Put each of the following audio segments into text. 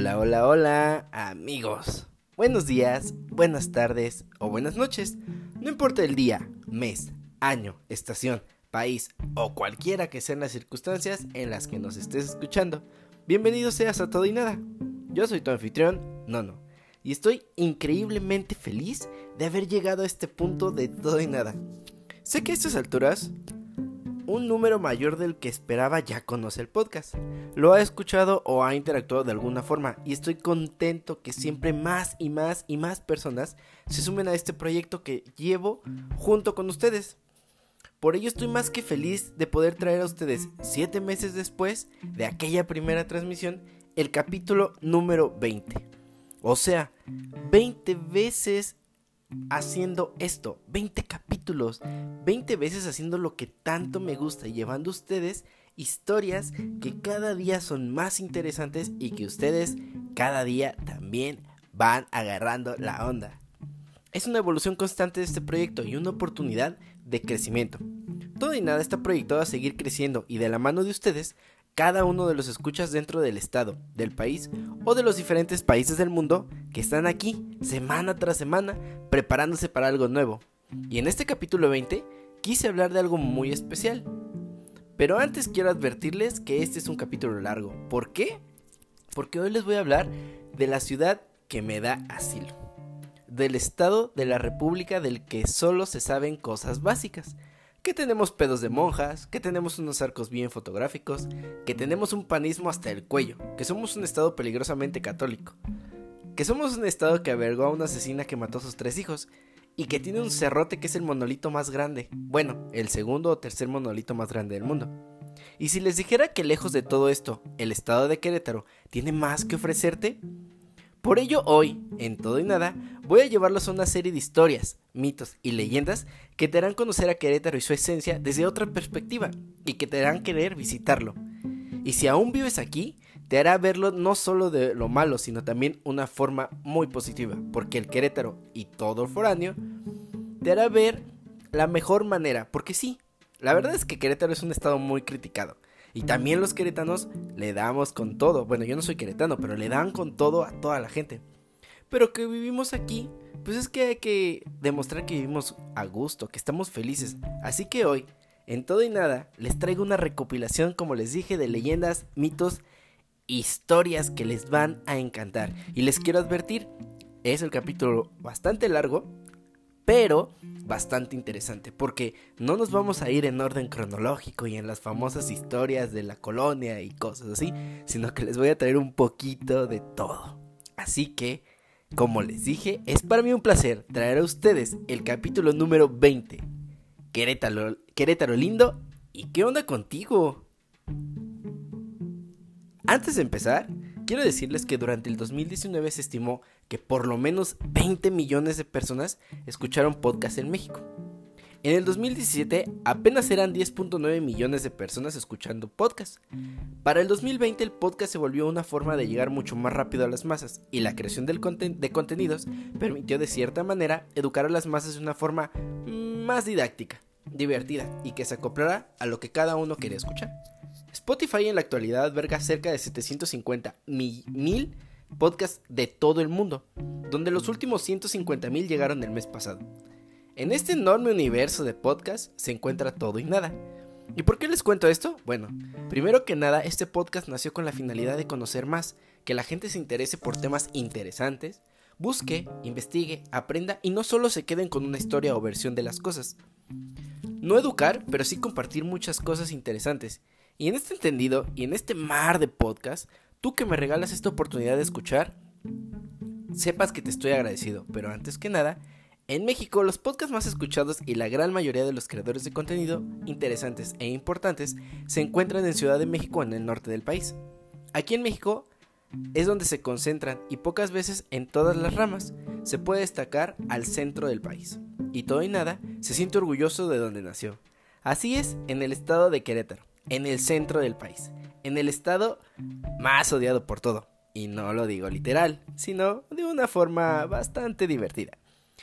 Hola, hola, hola, amigos. Buenos días, buenas tardes o buenas noches. No importa el día, mes, año, estación, país o cualquiera que sean las circunstancias en las que nos estés escuchando. Bienvenido seas a Todo y Nada. Yo soy tu anfitrión, Nono, y estoy increíblemente feliz de haber llegado a este punto de Todo y Nada. Sé que a estas alturas un número mayor del que esperaba ya conoce el podcast. Lo ha escuchado o ha interactuado de alguna forma y estoy contento que siempre más y más y más personas se sumen a este proyecto que llevo junto con ustedes. Por ello estoy más que feliz de poder traer a ustedes siete meses después de aquella primera transmisión el capítulo número 20. O sea, 20 veces haciendo esto, 20 capítulos, 20 veces haciendo lo que tanto me gusta llevando a ustedes historias que cada día son más interesantes y que ustedes cada día también van agarrando la onda. Es una evolución constante de este proyecto y una oportunidad de crecimiento. Todo y nada está proyectado a seguir creciendo y de la mano de ustedes cada uno de los escuchas dentro del estado, del país o de los diferentes países del mundo que están aquí semana tras semana preparándose para algo nuevo. Y en este capítulo 20 quise hablar de algo muy especial. Pero antes quiero advertirles que este es un capítulo largo. ¿Por qué? Porque hoy les voy a hablar de la ciudad que me da asilo. Del estado de la república del que solo se saben cosas básicas que tenemos pedos de monjas, que tenemos unos arcos bien fotográficos, que tenemos un panismo hasta el cuello, que somos un estado peligrosamente católico, que somos un estado que avergó a una asesina que mató a sus tres hijos, y que tiene un cerrote que es el monolito más grande, bueno, el segundo o tercer monolito más grande del mundo. Y si les dijera que lejos de todo esto, el estado de Querétaro tiene más que ofrecerte, por ello hoy, en todo y nada, voy a llevarlos a una serie de historias, mitos y leyendas que te harán conocer a Querétaro y su esencia desde otra perspectiva y que te harán querer visitarlo. Y si aún vives aquí, te hará verlo no solo de lo malo, sino también una forma muy positiva, porque el Querétaro y todo el foráneo te hará ver la mejor manera, porque sí, la verdad es que Querétaro es un estado muy criticado y también los queretanos le damos con todo. Bueno, yo no soy queretano, pero le dan con todo a toda la gente. Pero que vivimos aquí, pues es que hay que demostrar que vivimos a gusto, que estamos felices. Así que hoy, en todo y nada, les traigo una recopilación, como les dije, de leyendas, mitos, historias que les van a encantar. Y les quiero advertir, es el capítulo bastante largo, pero bastante interesante porque no nos vamos a ir en orden cronológico y en las famosas historias de la colonia y cosas así, sino que les voy a traer un poquito de todo. Así que, como les dije, es para mí un placer traer a ustedes el capítulo número 20. Querétaro, Querétaro lindo, ¿y qué onda contigo? Antes de empezar, quiero decirles que durante el 2019 se estimó que por lo menos 20 millones de personas escucharon podcast en México. En el 2017 apenas eran 10.9 millones de personas escuchando podcast. Para el 2020 el podcast se volvió una forma de llegar mucho más rápido a las masas y la creación del de contenidos permitió de cierta manera educar a las masas de una forma más didáctica, divertida y que se acoplara a lo que cada uno quería escuchar. Spotify en la actualidad alberga cerca de 750 mil podcasts de todo el mundo, donde los últimos 150 mil llegaron el mes pasado. En este enorme universo de podcasts se encuentra todo y nada. ¿Y por qué les cuento esto? Bueno, primero que nada, este podcast nació con la finalidad de conocer más, que la gente se interese por temas interesantes, busque, investigue, aprenda y no solo se queden con una historia o versión de las cosas. No educar, pero sí compartir muchas cosas interesantes y en este entendido y en este mar de podcast, tú que me regalas esta oportunidad de escuchar, sepas que te estoy agradecido. Pero antes que nada, en México los podcasts más escuchados y la gran mayoría de los creadores de contenido interesantes e importantes se encuentran en Ciudad de México en el norte del país. Aquí en México es donde se concentran y pocas veces en todas las ramas se puede destacar al centro del país. Y todo y nada se siente orgulloso de donde nació. Así es en el estado de Querétaro en el centro del país, en el estado más odiado por todo. Y no lo digo literal, sino de una forma bastante divertida.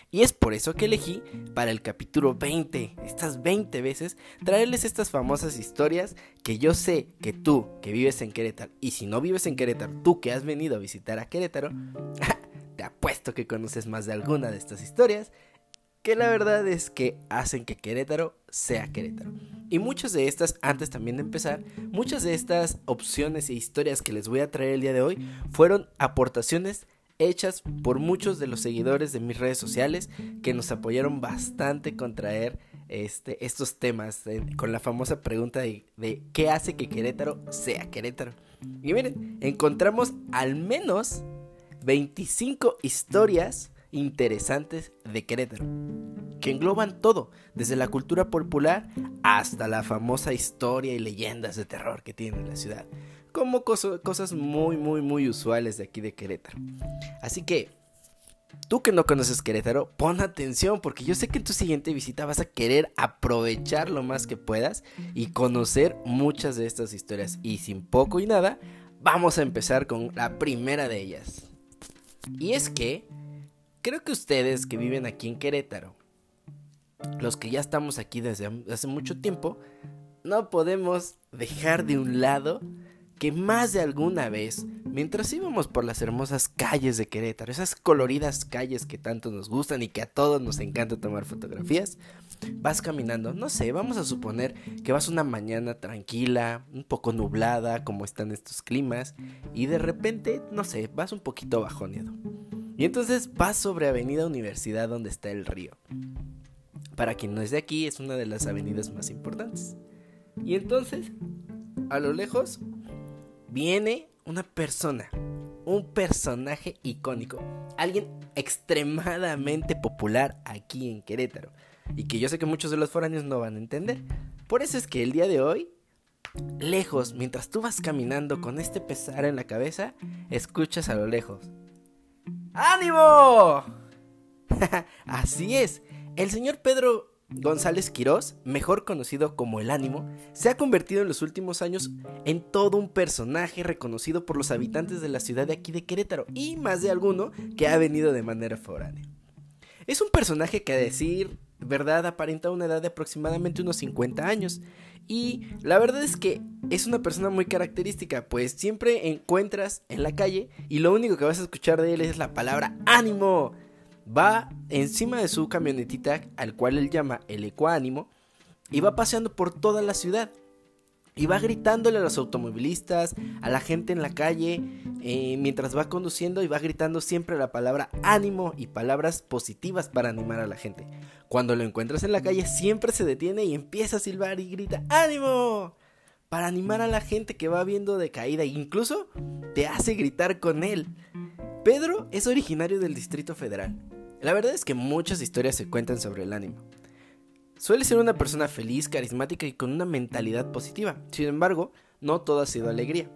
Y es por eso que elegí para el capítulo 20, estas 20 veces, traerles estas famosas historias que yo sé que tú que vives en Querétaro, y si no vives en Querétaro, tú que has venido a visitar a Querétaro, te apuesto que conoces más de alguna de estas historias, que la verdad es que hacen que Querétaro sea Querétaro. Y muchas de estas, antes también de empezar, muchas de estas opciones e historias que les voy a traer el día de hoy fueron aportaciones hechas por muchos de los seguidores de mis redes sociales que nos apoyaron bastante con traer este, estos temas con la famosa pregunta de, de qué hace que Querétaro sea Querétaro. Y miren, encontramos al menos 25 historias interesantes de Querétaro, que engloban todo, desde la cultura popular hasta la famosa historia y leyendas de terror que tiene la ciudad como cosas muy, muy, muy usuales de aquí de Querétaro. Así que, tú que no conoces Querétaro, pon atención porque yo sé que en tu siguiente visita vas a querer aprovechar lo más que puedas y conocer muchas de estas historias. Y sin poco y nada, vamos a empezar con la primera de ellas. Y es que, creo que ustedes que viven aquí en Querétaro, los que ya estamos aquí desde hace mucho tiempo, no podemos dejar de un lado que más de alguna vez, mientras íbamos por las hermosas calles de Querétaro, esas coloridas calles que tanto nos gustan y que a todos nos encanta tomar fotografías, vas caminando, no sé, vamos a suponer que vas una mañana tranquila, un poco nublada, como están estos climas, y de repente, no sé, vas un poquito bajoneado. Y entonces vas sobre Avenida Universidad donde está el río. Para quien no es de aquí, es una de las avenidas más importantes. Y entonces, a lo lejos, viene una persona, un personaje icónico, alguien extremadamente popular aquí en Querétaro y que yo sé que muchos de los foráneos no van a entender. Por eso es que el día de hoy, lejos, mientras tú vas caminando con este pesar en la cabeza, escuchas a lo lejos. ¡Ánimo! Así es, el señor Pedro González Quirós, mejor conocido como el Ánimo, se ha convertido en los últimos años en todo un personaje reconocido por los habitantes de la ciudad de aquí de Querétaro y más de alguno que ha venido de manera foránea. Es un personaje que a decir verdad aparenta una edad de aproximadamente unos 50 años y la verdad es que es una persona muy característica, pues siempre encuentras en la calle y lo único que vas a escuchar de él es la palabra ánimo va encima de su camionetita, al cual él llama el ecuánimo, y va paseando por toda la ciudad. Y va gritándole a los automovilistas, a la gente en la calle, eh, mientras va conduciendo y va gritando siempre la palabra ánimo y palabras positivas para animar a la gente. Cuando lo encuentras en la calle siempre se detiene y empieza a silbar y grita ánimo para animar a la gente que va viendo de caída e incluso te hace gritar con él. Pedro es originario del Distrito Federal la verdad es que muchas historias se cuentan sobre el ánimo. Suele ser una persona feliz, carismática y con una mentalidad positiva. Sin embargo, no todo ha sido alegría.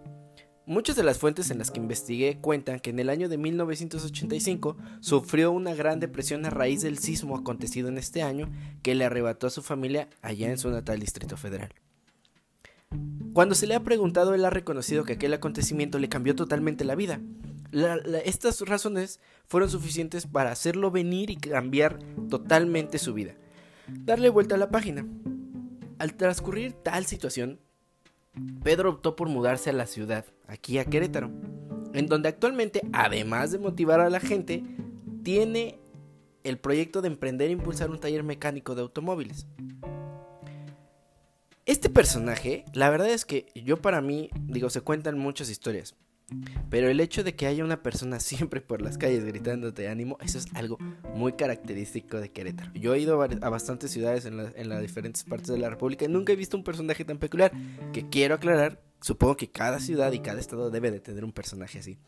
Muchas de las fuentes en las que investigué cuentan que en el año de 1985 sufrió una gran depresión a raíz del sismo acontecido en este año que le arrebató a su familia allá en su natal Distrito Federal. Cuando se le ha preguntado, él ha reconocido que aquel acontecimiento le cambió totalmente la vida estas razones fueron suficientes para hacerlo venir y cambiar totalmente su vida. Darle vuelta a la página. Al transcurrir tal situación, Pedro optó por mudarse a la ciudad, aquí a Querétaro, en donde actualmente, además de motivar a la gente, tiene el proyecto de emprender e impulsar un taller mecánico de automóviles. Este personaje, la verdad es que yo para mí, digo, se cuentan muchas historias, pero el hecho de que haya una persona siempre por las calles gritándote ánimo, eso es algo muy característico de Querétaro. Yo he ido a bastantes ciudades en, las diferentes partes de la República y nunca he visto un personaje tan peculiar. Que quiero aclarar, supongo que cada ciudad y cada estado debe de tener un personaje así.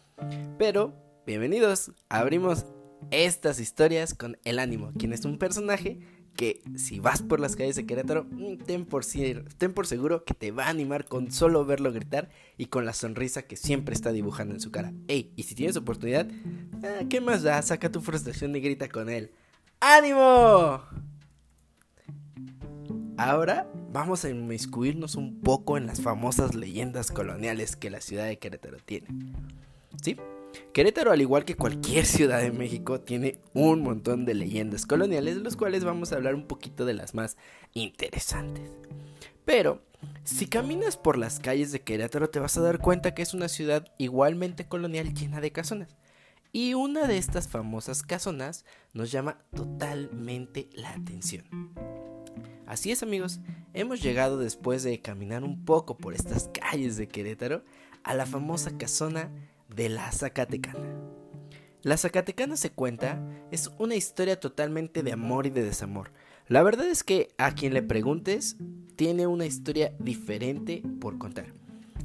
Pero, bienvenidos, abrimos estas historias con el ánimo, quien es un personaje que si vas por las calles de Querétaro, mm, ten por, ten por seguro que te va a animar con solo verlo gritar y con la sonrisa que siempre está dibujando en su cara. Ey, y si tienes oportunidad, ah, ¿qué más da? Saca tu frustración y grita con él. ¡Ánimo! Ahora vamos a inmiscuirnos un poco en las famosas leyendas coloniales que la ciudad de Querétaro tiene. ¿Sí? Querétaro, al igual que cualquier ciudad de México, tiene un montón de leyendas coloniales, de los cuales vamos a hablar un poquito de las más interesantes. Pero, si caminas por las calles de Querétaro, te vas a dar cuenta que es una ciudad igualmente colonial llena de casonas. Y una de estas famosas casonas nos llama totalmente la atención. Así es amigos, hemos llegado después de caminar un poco por estas calles de Querétaro a la famosa casona de la Zacatecana. La Zacatecana se cuenta es una historia totalmente de amor y de desamor. La verdad es que a quien le preguntes tiene una historia diferente por contar.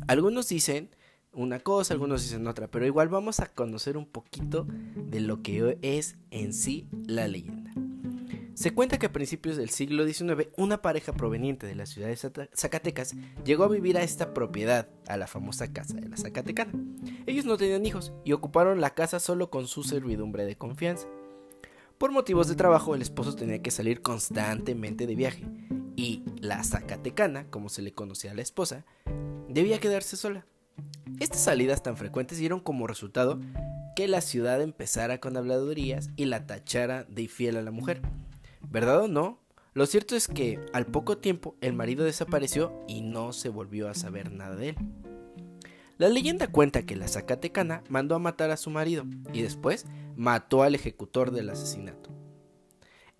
Algunos dicen una cosa, algunos dicen otra, pero igual vamos a conocer un poquito de lo que es en sí la leyenda. Se cuenta que a principios del siglo XIX una pareja proveniente de la ciudad de Zacatecas llegó a vivir a esta propiedad, a la famosa casa de la Zacatecana. Ellos no tenían hijos y ocuparon la casa solo con su servidumbre de confianza. Por motivos de trabajo el esposo tenía que salir constantemente de viaje y la Zacatecana, como se le conocía a la esposa, debía quedarse sola. Estas salidas tan frecuentes dieron como resultado que la ciudad empezara con habladurías y la tachara de infiel a la mujer ¿Verdad o no? Lo cierto es que al poco tiempo el marido desapareció y no se volvió a saber nada de él. La leyenda cuenta que la Zacatecana mandó a matar a su marido y después mató al ejecutor del asesinato,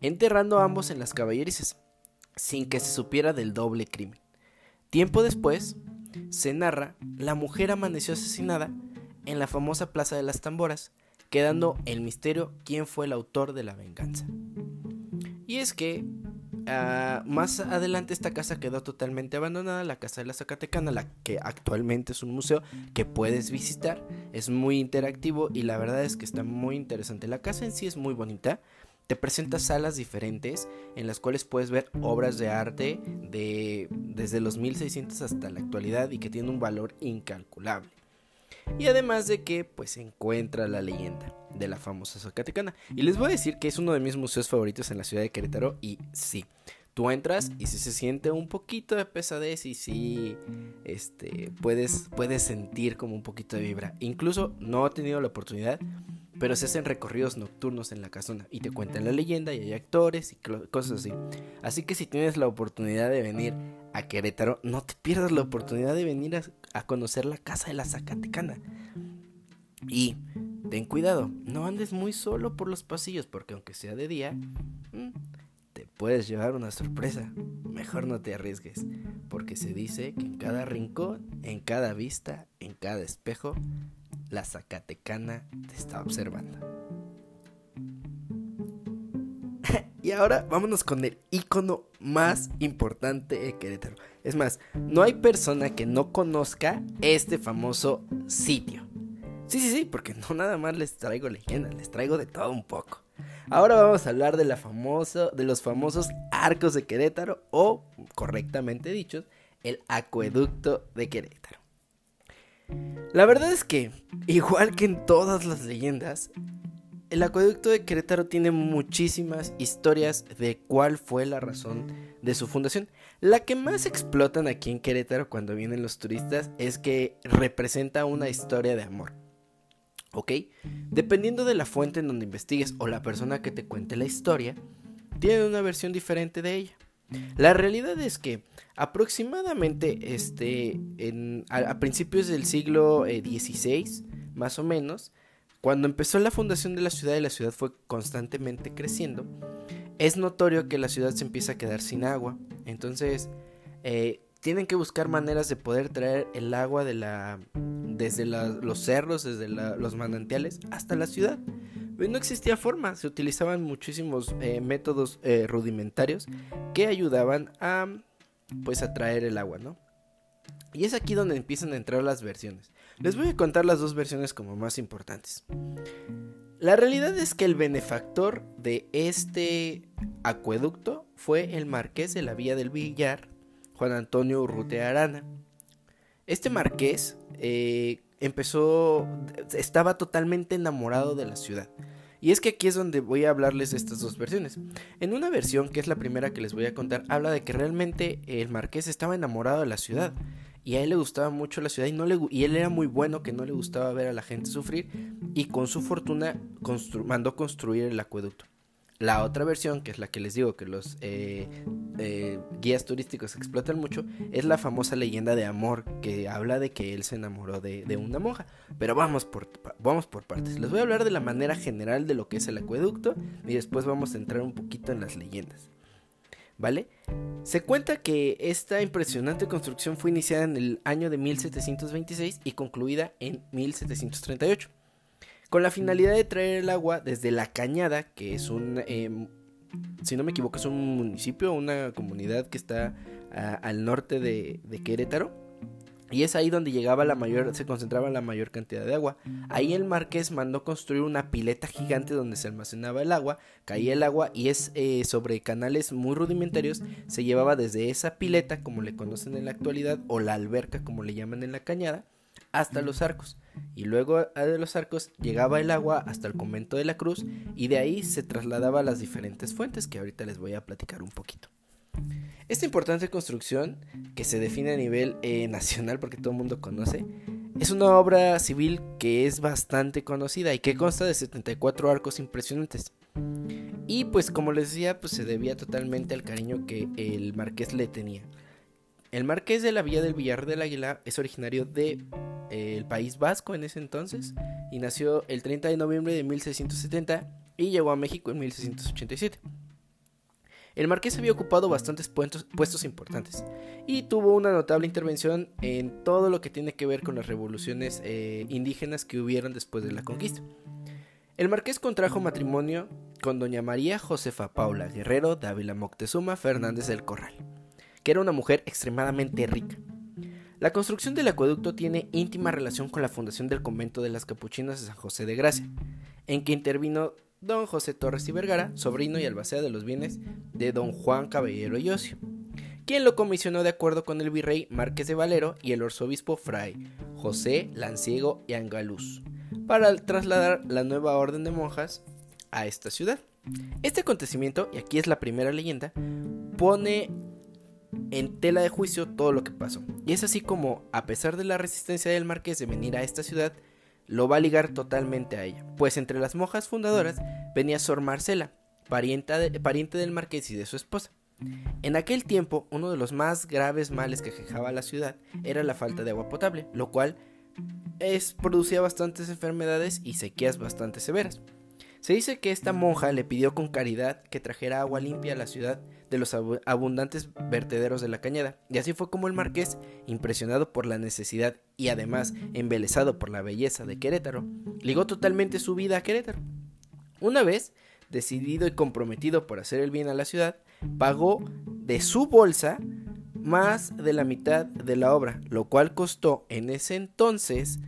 enterrando a ambos en las caballerices, sin que se supiera del doble crimen. Tiempo después, se narra, la mujer amaneció asesinada en la famosa Plaza de las Tamboras, quedando el misterio quién fue el autor de la venganza. Y es que ah, más adelante esta casa quedó totalmente abandonada, la casa de la Zacatecana, la que actualmente es un museo que puedes visitar. Es muy interactivo y la verdad es que está muy interesante. La casa en sí es muy bonita. Te presenta salas diferentes en las cuales puedes ver obras de arte de, desde los 1600 hasta la actualidad y que tiene un valor incalculable. Y además de que pues se encuentra la leyenda de la famosa Zacatecana. Y les voy a decir que es uno de mis museos favoritos en la ciudad de Querétaro y sí, tú entras y si se siente un poquito de pesadez y sí este puedes puedes sentir como un poquito de vibra. Incluso no he tenido la oportunidad, pero se hacen recorridos nocturnos en la casona y te cuentan la leyenda y hay actores y cosas así. Así que si tienes la oportunidad de venir a Querétaro, no te pierdas la oportunidad de venir a, a conocer la casa de la Zacatecana. Y ten cuidado, no andes muy solo por los pasillos porque aunque sea de día, mm, te puedes llevar una sorpresa. Mejor no te arriesgues, porque se dice que en cada rincón, en cada vista, en cada espejo, la Zacatecana te está observando. y ahora vámonos con el icono más importante de Querétaro. Es más, no hay persona que no conozca este famoso sitio. Sí, sí, sí, porque no nada más les traigo leyendas, les traigo de todo un poco. Ahora vamos a hablar de, la famoso, de los famosos arcos de Querétaro o, correctamente dichos, el acueducto de Querétaro. La verdad es que, igual que en todas las leyendas, el acueducto de Querétaro tiene muchísimas historias de cuál fue la razón de su fundación. La que más explotan aquí en Querétaro cuando vienen los turistas es que representa una historia de amor. ¿Ok? Dependiendo de la fuente en donde investigues o la persona que te cuente la historia, tiene una versión diferente de ella. La realidad es que aproximadamente este, a, principios del siglo XVI, eh, más o menos, cuando empezó la fundación de la ciudad y la ciudad fue constantemente creciendo, es notorio que la ciudad se empieza a quedar sin agua. Entonces, eh, tienen que buscar maneras de poder traer el agua de la desde los cerros, desde los manantiales hasta la ciudad. No existía forma, se utilizaban muchísimos eh, métodos eh, rudimentarios que ayudaban a pues a traer el agua, ¿no? Y es aquí donde empiezan a entrar las versiones. Les voy a contar las dos versiones como más importantes. La realidad es que el benefactor de este acueducto fue el marqués de la Villa del Villar, Juan Antonio Urrutia Arana. Este marqués eh, empezó, estaba totalmente enamorado de la ciudad. Y es que aquí es donde voy a hablarles de estas dos versiones. En una versión, que es la primera que les voy a contar, habla de que realmente el marqués estaba enamorado de la ciudad. Y a él le gustaba mucho la ciudad y, no le, y él era muy bueno que no le gustaba ver a la gente sufrir. y con su fortuna mandó construir el acueducto. La otra versión, que es la que les digo que los eh, eh, guías turísticos explotan mucho, es la famosa leyenda de amor que habla de que él se enamoró de, una monja. Pero vamos por, vamos por partes. Les voy a hablar de la manera general de lo que es el acueducto y después vamos a entrar un poquito en las leyendas. ¿Vale? Se cuenta que esta impresionante construcción fue iniciada en el año de 1726 y concluida en 1738 con la finalidad de traer el agua desde La Cañada, que es un, em, si no me equivoco, es un municipio, una comunidad que está al norte de, Querétaro. Y es ahí donde llegaba la mayor, se concentraba la mayor cantidad de agua. Ahí el marqués mandó construir una pileta gigante donde se almacenaba el agua, caía el agua y es eh, sobre canales muy rudimentarios, se llevaba desde esa pileta, como le conocen en la actualidad, o la alberca, como le llaman en la cañada, hasta los arcos y luego de los arcos llegaba el agua hasta el convento de la Cruz y de ahí se trasladaba a las diferentes fuentes que ahorita les voy a platicar un poquito. Esta importante construcción, que se define a nivel eh, nacional porque todo el mundo conoce, es una obra civil que es bastante conocida y que consta de 74 arcos impresionantes. Y pues como les decía, pues se debía totalmente al cariño que el marqués le tenía. El marqués de la Villa del Villar del Águila es originario de el País Vasco en ese entonces y nació el 30 de noviembre de 1670 y llegó a México en 1687. El marqués había ocupado bastantes puestos, importantes y tuvo una notable intervención en todo lo que tiene que ver con las revoluciones eh, indígenas que hubieron después de la conquista. El marqués contrajo matrimonio con doña María Josefa Paula Guerrero Dávila Moctezuma Fernández del Corral, que era una mujer extremadamente rica. La construcción del acueducto tiene íntima relación con la fundación del convento de las capuchinas de San José de Gracia, en que intervino don José Torres y Vergara, sobrino y albacea de los bienes de don Juan Caballero y Ocio, quien lo comisionó de acuerdo con el virrey Márquez de Valero y el arzobispo Fray José Lanciego y Angaluz, para trasladar la nueva orden de monjas a esta ciudad. Este acontecimiento, y aquí es la primera leyenda, pone en tela de juicio todo lo que pasó. Y es así como, a pesar de la resistencia del marqués de venir a esta ciudad, lo va a ligar totalmente a ella, pues entre las monjas fundadoras venía Sor Marcela, pariente, del marqués y de su esposa. En aquel tiempo, uno de los más graves males que quejaba la ciudad era la falta de agua potable, lo cual es, producía bastantes enfermedades y sequías bastante severas. Se dice que esta monja le pidió con caridad que trajera agua limpia a la ciudad de los abundantes vertederos de la cañada, y así fue como el marqués, impresionado por la necesidad y además embelesado por la belleza de Querétaro, ligó totalmente su vida a Querétaro. Una vez, decidido y comprometido por hacer el bien a la ciudad, pagó de su bolsa más de la mitad de la obra, lo cual costó en ese entonces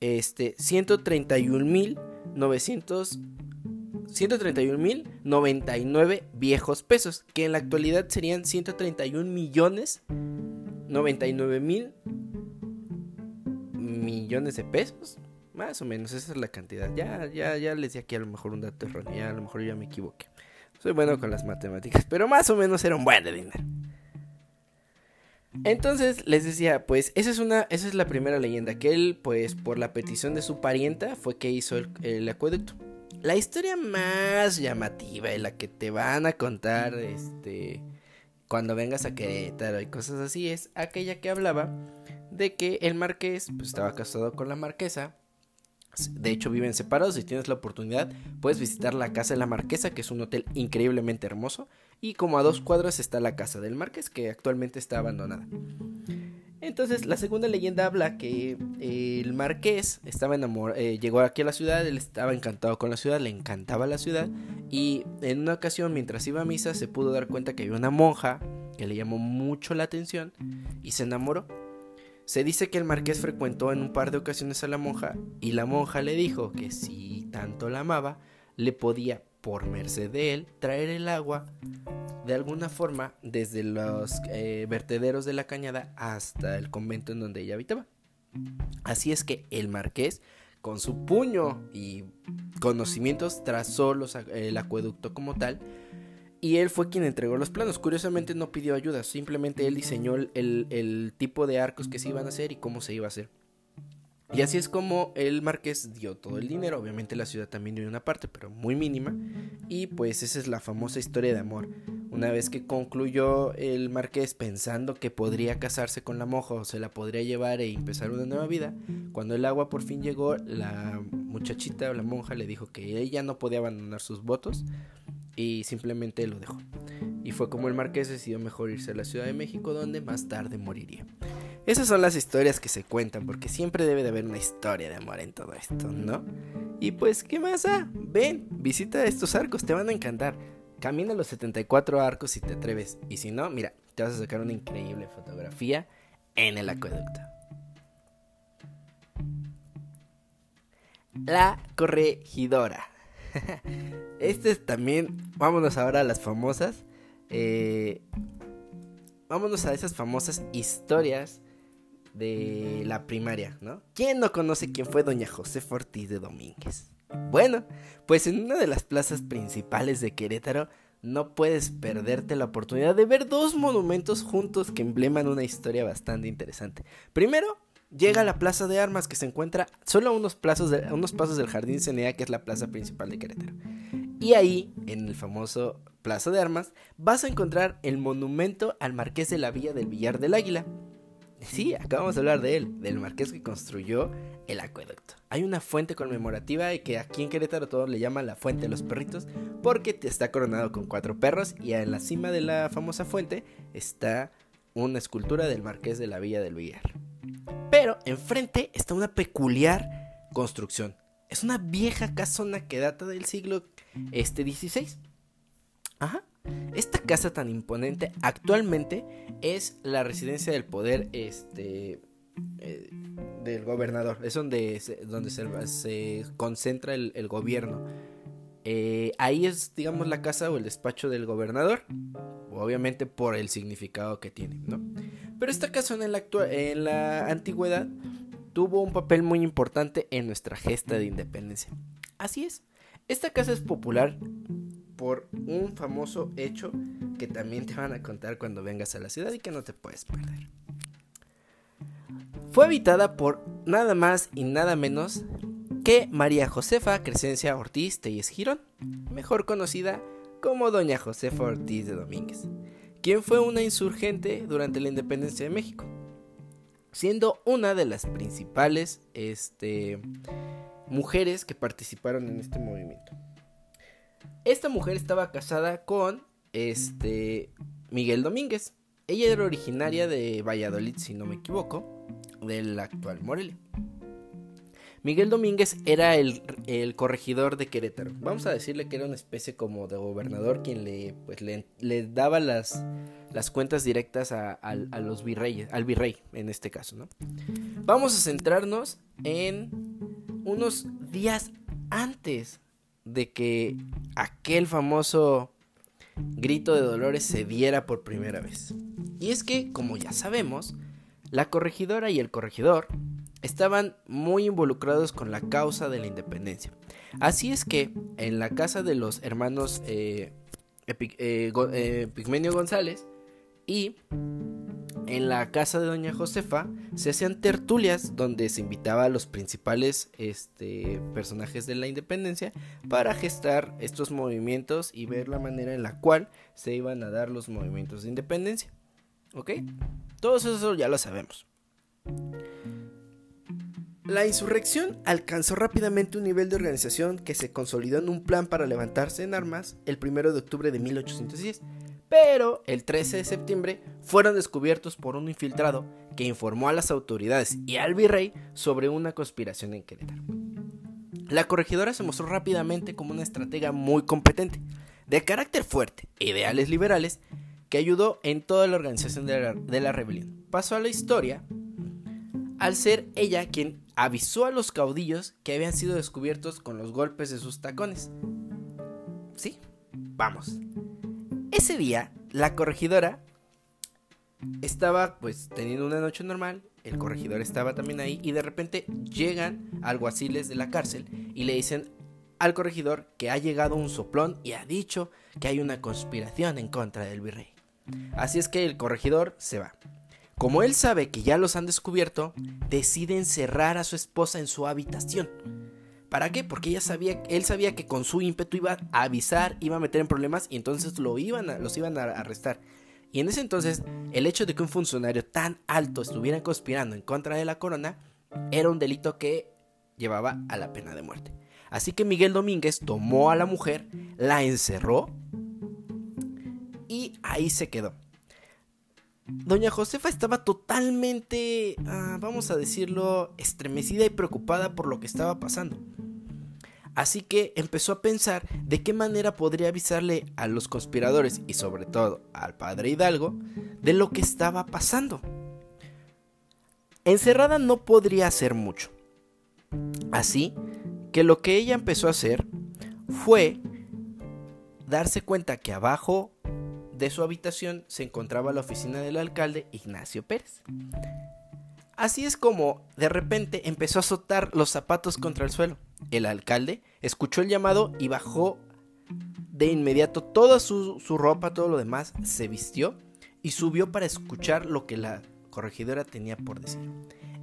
este 131.900 131.099 viejos pesos, que en la actualidad serían 131 millones 99 mil millones de pesos. Más o menos, esa es la cantidad. Ya, ya, ya les di aquí a lo mejor un dato erróneo, ya a lo mejor ya me equivoqué. Soy bueno con las matemáticas, pero más o menos era un buen dinero. Entonces les decía, pues esa es una, esa es la primera leyenda, que él, pues por la petición de su parienta, fue que hizo el acueducto. La historia más llamativa y la que te van a contar este cuando vengas a Querétaro y cosas así es aquella que hablaba de que el marqués pues, estaba casado con la marquesa. De hecho viven separados. Si tienes la oportunidad puedes visitar la casa de la marquesa que es un hotel increíblemente hermoso. Y como a dos cuadras está la casa del marqués que actualmente está abandonada. Entonces, la segunda leyenda habla que eh, el marqués estaba enamorado, eh, llegó aquí a la ciudad, él estaba encantado con la ciudad, le encantaba la ciudad, y en una ocasión, mientras iba a misa, se pudo dar cuenta que había una monja que le llamó mucho la atención y se enamoró. Se dice que el marqués frecuentó en un par de ocasiones a la monja y la monja le dijo que si tanto la amaba, le podía, por merced de él, traer el agua de alguna forma desde los eh, vertederos de la cañada hasta el convento en donde ella habitaba. Así es que el marqués, con su puño y conocimientos, trazó el acueducto como tal. Y él fue quien entregó los planos. Curiosamente no pidió ayuda, simplemente él diseñó el, el tipo de arcos que se iban a hacer y cómo se iba a hacer. Y así es como el marqués dio todo el dinero, obviamente la ciudad también dio una parte, pero muy mínima, y pues esa es la famosa historia de amor. Una vez que concluyó el marqués pensando que podría casarse con la monja o se la podría llevar e empezar una nueva vida, cuando el agua por fin llegó, la muchachita o la monja le dijo que ella no podía abandonar sus votos y simplemente lo dejó. Y fue como el marqués decidió mejor irse a la Ciudad de México donde más tarde moriría. Esas son las historias que se cuentan, porque siempre debe de haber una historia de amor en todo esto, ¿no? Y pues, ¿qué más? Ah, ven, visita estos arcos, te van a encantar. Camina los 74 arcos si te atreves. Y si no, mira, te vas a sacar una increíble fotografía en el acueducto. La corregidora. este es también, vámonos ahora a las famosas. Eh, vámonos a esas famosas historias de la primaria, ¿no? ¿Quién no conoce quién fue doña José Ortiz de Domínguez? Bueno, pues en una de las plazas principales de Querétaro no puedes perderte la oportunidad de ver dos monumentos juntos que embleman una historia bastante interesante. Primero, llega a la Plaza de Armas que se encuentra solo a unos, unos pasos del Jardín Cenea, que es la plaza principal de Querétaro. Y ahí, en el famoso Plaza de Armas, vas a encontrar el monumento al Marqués de la Villa del Villar del Águila, Sí, acabamos de hablar de él, del marqués que construyó el acueducto. Hay una fuente conmemorativa que aquí en Querétaro todos le llaman la fuente de los perritos porque está coronado con cuatro perros y en la cima de la famosa fuente está una escultura del marqués de la Villa del Villar. Pero enfrente está una peculiar construcción. Es una vieja casona que data del siglo este 16. Ajá. Esta casa tan imponente actualmente es la residencia del poder este, eh, del gobernador. Es donde se, concentra el, gobierno. Eh, ahí es, digamos, la casa o el despacho del gobernador. Obviamente por el significado que tiene, ¿no? Pero esta casa en en la antigüedad tuvo un papel muy importante en nuestra gesta de independencia. Así es. Esta casa es popular por un famoso hecho que también te van a contar cuando vengas a la ciudad y que no te puedes perder. Fue habitada por nada más y nada menos que María Josefa Crescencia Ortiz Telles Girón, mejor conocida como Doña Josefa Ortiz de Domínguez, quien fue una insurgente durante la independencia de México, siendo una de las principales este, mujeres que participaron en este movimiento. Esta mujer estaba casada con este Miguel Domínguez. Ella era originaria de Valladolid, si no me equivoco, del actual Morelia. Miguel Domínguez era el, corregidor de Querétaro. Vamos a decirle que era una especie como de gobernador quien le, pues, le, daba las, las, cuentas directas a, los virreyes, al virrey en este caso, ¿no? Vamos a centrarnos en unos días antes de que aquel famoso grito de Dolores se diera por primera vez. Y es que, como ya sabemos, la corregidora y el corregidor estaban muy involucrados con la causa de la independencia. Así es que en la casa de los hermanos eh, eh, eh, Pigmenio González y en la casa de doña Josefa se hacían tertulias donde se invitaba a los principales este, personajes de la independencia para gestar estos movimientos y ver la manera en la cual se iban a dar los movimientos de independencia. ¿Ok? Todo eso ya lo sabemos. La insurrección alcanzó rápidamente un nivel de organización que se consolidó en un plan para levantarse en armas el 1 de octubre de 1810 pero el 13 de septiembre fueron descubiertos por un infiltrado que informó a las autoridades y al virrey sobre una conspiración en Querétaro. La corregidora se mostró rápidamente como una estratega muy competente, de carácter fuerte e ideales liberales, que ayudó en toda la organización de la, de la rebelión. Pasó a la historia al ser ella quien avisó a los caudillos que habían sido descubiertos con los golpes de sus tacones. Sí, vamos, ese día, la corregidora estaba pues teniendo una noche normal, el corregidor estaba también ahí y de repente llegan alguaciles de la cárcel y le dicen al corregidor que ha llegado un soplón y ha dicho que hay una conspiración en contra del virrey. Así es que el corregidor se va. Como él sabe que ya los han descubierto, decide encerrar a su esposa en su habitación. ¿Para qué? Porque ella sabía, él sabía que con su ímpetu iba a avisar, iba a meter en problemas y entonces lo iban los iban a arrestar. Y en ese entonces, el hecho de que un funcionario tan alto estuviera conspirando en contra de la corona era un delito que llevaba a la pena de muerte. Así que Miguel Domínguez tomó a la mujer, la encerró y ahí se quedó. Doña Josefa estaba totalmente, ah, vamos a decirlo, estremecida y preocupada por lo que estaba pasando. Así que empezó a pensar de qué manera podría avisarle a los conspiradores y sobre todo al padre Hidalgo de lo que estaba pasando. Encerrada no podría hacer mucho. Así que lo que ella empezó a hacer fue darse cuenta que abajo de su habitación se encontraba la oficina del alcalde Ignacio Pérez. Así es como de repente empezó a azotar los zapatos contra el suelo. El alcalde escuchó el llamado y bajó de inmediato toda su, ropa, todo lo demás, se vistió y subió para escuchar lo que la corregidora tenía por decir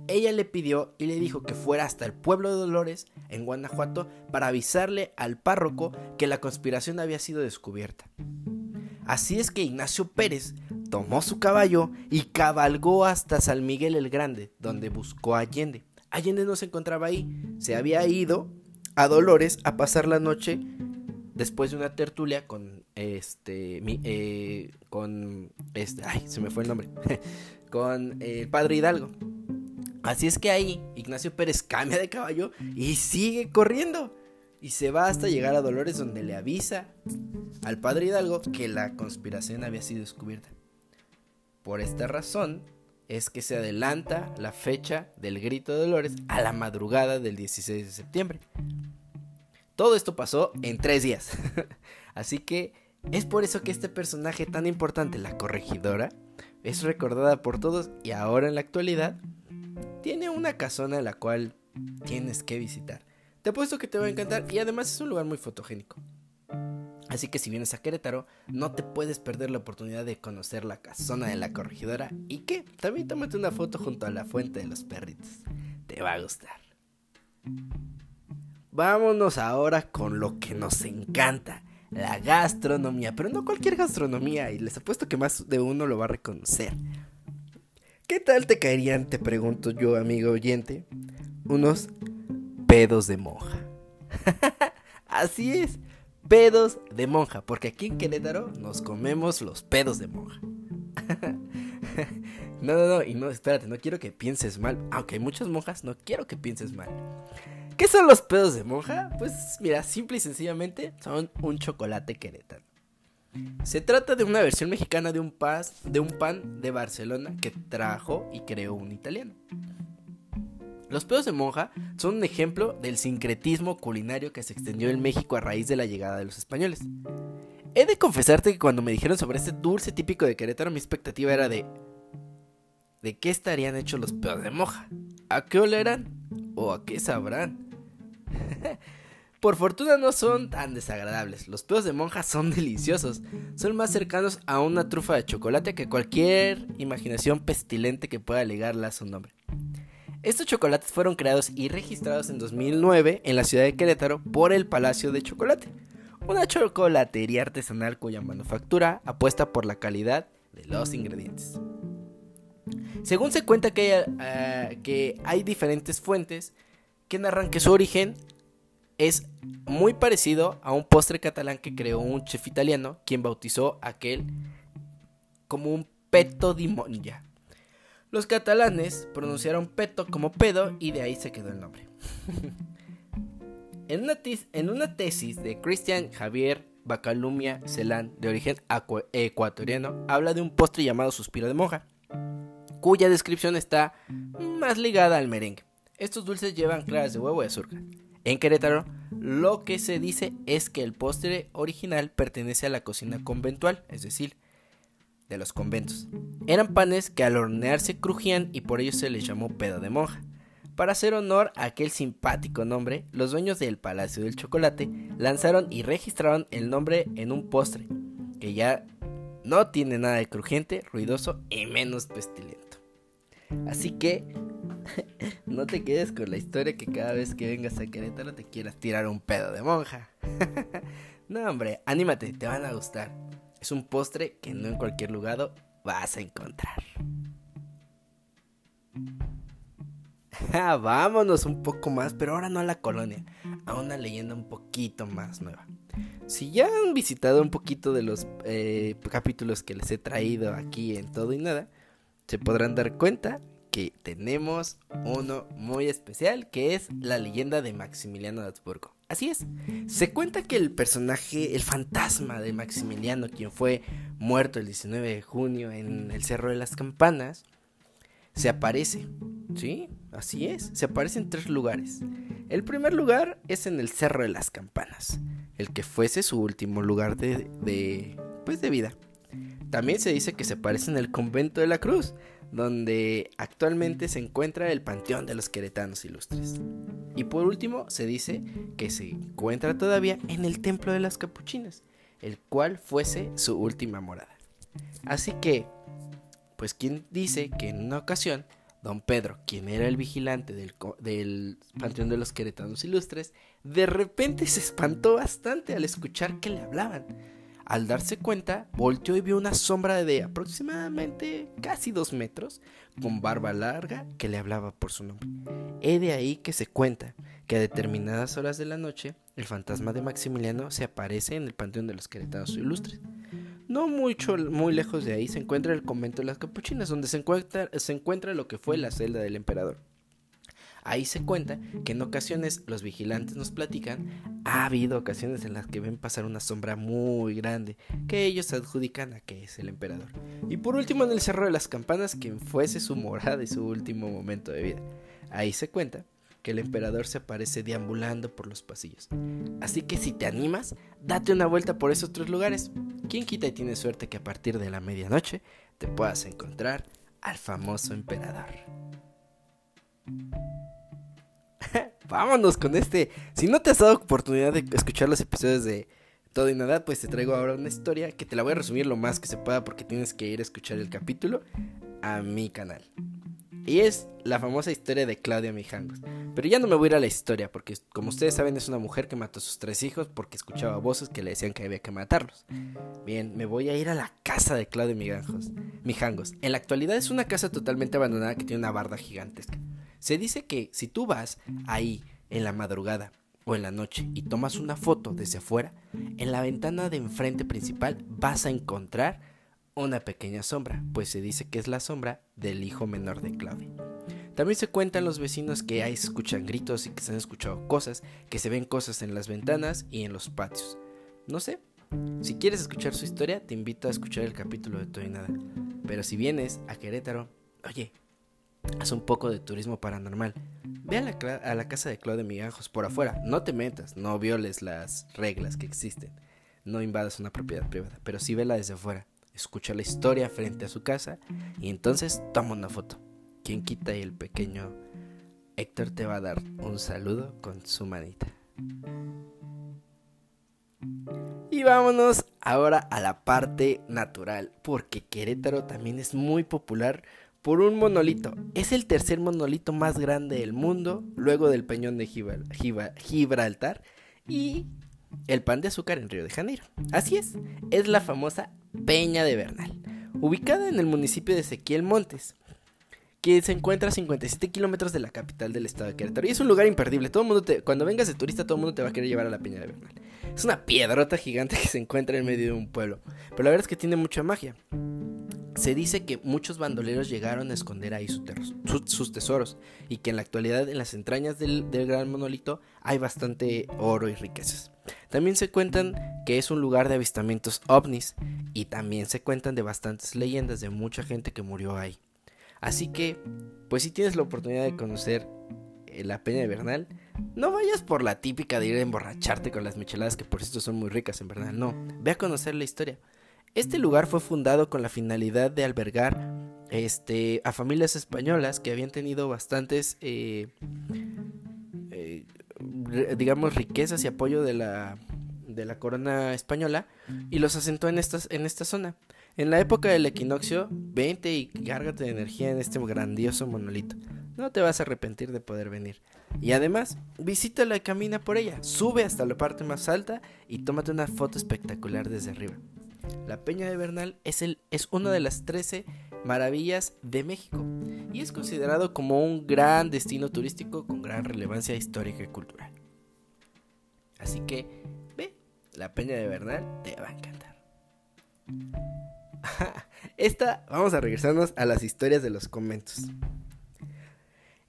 ella le pidió y le dijo que fuera hasta el pueblo de Dolores, en Guanajuato, para avisarle al párroco que la conspiración había sido descubierta. Así es que Ignacio Pérez tomó su caballo y cabalgó hasta San Miguel el Grande, donde buscó a Allende. Allende no se encontraba ahí, se había ido a Dolores a pasar la noche después de una tertulia con este eh, con este ay se me fue el nombre con el padre Hidalgo Así es que ahí Ignacio Pérez cambia de caballo y sigue corriendo. Y se va hasta llegar a Dolores donde le avisa al padre Hidalgo que la conspiración había sido descubierta. Por esta razón es que se adelanta la fecha del grito de Dolores a la madrugada del 16 de septiembre. Todo esto pasó en tres días. Así que es por eso que este personaje tan importante, la corregidora, es recordada por todos y ahora en la actualidad tiene una casona la cual tienes que visitar. Te apuesto que te va a encantar y además es un lugar muy fotogénico. Así que si vienes a Querétaro, no te puedes perder la oportunidad de conocer la casona de la corregidora y que también tómate una foto junto a la fuente de los perritos. Te va a gustar. Vámonos ahora con lo que nos encanta, la gastronomía, pero no cualquier gastronomía y les apuesto que más de uno lo va a reconocer. ¿Qué tal te caerían, te pregunto yo, amigo oyente, unos pedos de monja? Así es, pedos de monja, porque aquí en Querétaro nos comemos los pedos de monja. no, no, no, y no, espérate, no quiero que pienses mal, aunque hay muchas monjas, no quiero que pienses mal. ¿Qué son los pedos de monja? Pues mira, simple y sencillamente son un chocolate querétaro. Se trata de una versión mexicana de un, de un pan de Barcelona que trajo y creó un italiano. Los pedos de monja son un ejemplo del sincretismo culinario que se extendió en México a raíz de la llegada de los españoles. He de confesarte que cuando me dijeron sobre este dulce típico de Querétaro, mi expectativa era de... ¿De qué estarían hechos los pedos de monja? ¿A qué olerán? ¿O a qué sabrán? Por fortuna no son tan desagradables. Los pedos de monja son deliciosos. Son más cercanos a una trufa de chocolate que cualquier imaginación pestilente que pueda ligarla a su nombre. Estos chocolates fueron creados y registrados en 2009 en la ciudad de Querétaro por el Palacio de Chocolate, una chocolatería artesanal cuya manufactura apuesta por la calidad de los ingredientes. Según se cuenta que hay, eh, que hay diferentes fuentes que narran que su origen es muy parecido a un postre catalán que creó un chef italiano, quien bautizó aquel como un peto di monja. Los catalanes pronunciaron peto como pedo y de ahí se quedó el nombre. en, una tesis de Christian Javier Bacalumia Celán, de origen ecuatoriano, habla de un postre llamado suspiro de monja, cuya descripción está más ligada al merengue. Estos dulces llevan claras de huevo y azúcar. En Querétaro, lo que se dice es que el postre original pertenece a la cocina conventual, es decir, de los conventos. Eran panes que al hornearse crujían y por ello se les llamó pedo de monja. Para hacer honor a aquel simpático nombre, los dueños del Palacio del Chocolate lanzaron y registraron el nombre en un postre, que ya no tiene nada de crujiente, ruidoso y menos pestilento. Así que no te quedes con la historia que cada vez que vengas a Querétaro te quieras tirar un pedo de monja. no, hombre, anímate, te van a gustar. Es un postre que no en cualquier lugar vas a encontrar. Ah, vámonos un poco más, pero ahora no a la colonia, a una leyenda un poquito más nueva. Si ya han visitado un poquito de los eh, capítulos que les he traído aquí en todo y nada, se podrán dar cuenta que tenemos uno muy especial que es la leyenda de Maximiliano de Habsburgo. Así es, se cuenta que el personaje, el fantasma de Maximiliano, quien fue muerto el 19 de junio en el Cerro de las Campanas, se aparece. Sí, así es, se aparece en tres lugares. El primer lugar es en el Cerro de las Campanas, el que fuese su último lugar de, de pues de vida. También se dice que se aparece en el convento de la Cruz, donde actualmente se encuentra el Panteón de los Queretanos Ilustres. Y por último, se dice que se encuentra todavía en el Templo de las Capuchinas, el cual fuese su última morada. Así que, pues quien dice que en una ocasión, don Pedro, quien era el vigilante del, del Panteón de los Queretanos Ilustres, de repente se espantó bastante al escuchar que le hablaban al darse cuenta, volteó y vio una sombra de aproximadamente casi dos metros, con barba larga, que le hablaba por su nombre. He de ahí que se cuenta que a determinadas horas de la noche, el fantasma de Maximiliano se aparece en el Panteón de los Queretanos Ilustres. No mucho, muy lejos de ahí se encuentra el convento de las capuchinas, donde se encuentra, se encuentra lo que fue la celda del emperador. Ahí se cuenta que en ocasiones los vigilantes nos platican, ha habido ocasiones en las que ven pasar una sombra muy grande, que ellos adjudican a que es el emperador. Y por último en el Cerro de las Campanas, quien fuese su morada y su último momento de vida. Ahí se cuenta que el emperador se aparece deambulando por los pasillos. Así que si te animas, date una vuelta por esos tres lugares. Quien quita y tiene suerte que a partir de la medianoche te puedas encontrar al famoso emperador. Vámonos con este. Si no te has dado oportunidad de escuchar los episodios de Todo y Nada, pues te traigo ahora una historia que te la voy a resumir lo más que se pueda porque tienes que ir a escuchar el capítulo a mi canal. Y es la famosa historia de Claudia Mijangos. Pero ya no me voy a ir a la historia porque como ustedes saben es una mujer que mató a sus tres hijos porque escuchaba voces que le decían que había que matarlos. Bien, me voy a ir a la casa de Claudia Mijangos. Mijangos. En la actualidad es una casa totalmente abandonada que tiene una barda gigantesca. Se dice que si tú vas ahí en la madrugada o en la noche y tomas una foto desde afuera, en la ventana de enfrente principal vas a encontrar una pequeña sombra, pues se dice que es la sombra del hijo menor de Claudia. También se cuentan los vecinos que ahí escuchan gritos y que se han escuchado cosas, que se ven cosas en las ventanas y en los patios. No sé, si quieres escuchar su historia, te invito a escuchar el capítulo de Todo y Nada. Pero si vienes a Querétaro, oye, haz un poco de turismo paranormal. Ve a la, casa de Claude Migajos por afuera. No te metas, no violes las reglas que existen. No invadas una propiedad privada, pero sí vela desde afuera. Escucha la historia frente a su casa y entonces toma una foto. Quien quita y el pequeño Héctor te va a dar un saludo con su manita. Y vámonos ahora a la parte natural, porque Querétaro también es muy popular por un monolito. Es el tercer monolito más grande del mundo, luego del Peñón de Gibraltar y el pan de azúcar en Río de Janeiro. Así es, es la famosa Peña de Bernal, ubicada en el municipio de Ezequiel Montes, que se encuentra a 57 kilómetros de la capital del estado de Querétaro. Y es un lugar imperdible. Todo mundo cuando vengas de turista, todo el mundo te va a querer llevar a la Peña de Bernal. Es una piedrota gigante que se encuentra en medio de un pueblo. Pero la verdad es que tiene mucha magia. Se dice que muchos bandoleros llegaron a esconder ahí sus tesoros y que en la actualidad en las entrañas del, gran monolito hay bastante oro y riquezas. También se cuentan que es un lugar de avistamientos ovnis y también se cuentan de bastantes leyendas de mucha gente que murió ahí. Así que, pues si tienes la oportunidad de conocer eh, la Peña de Bernal, no vayas por la típica de ir a emborracharte con las micheladas que por cierto son muy ricas en Bernal, no, ve a conocer la historia. Este lugar fue fundado con la finalidad de albergar este, a familias españolas que habían tenido bastantes, eh, eh, digamos, riquezas y apoyo de la, de la corona española y los asentó en, estas, en esta zona. En la época del equinoccio, vente y cárgate de energía en este grandioso monolito. No te vas a arrepentir de poder venir. Y además, visítala y camina por ella. Sube hasta la parte más alta y tómate una foto espectacular desde arriba. La Peña de Bernal es, el, es una de las 13 maravillas de México y es considerado como un gran destino turístico con gran relevancia histórica y cultural. Así que, ve, la Peña de Bernal te va a encantar. Esta, vamos a regresarnos a las historias de los conventos.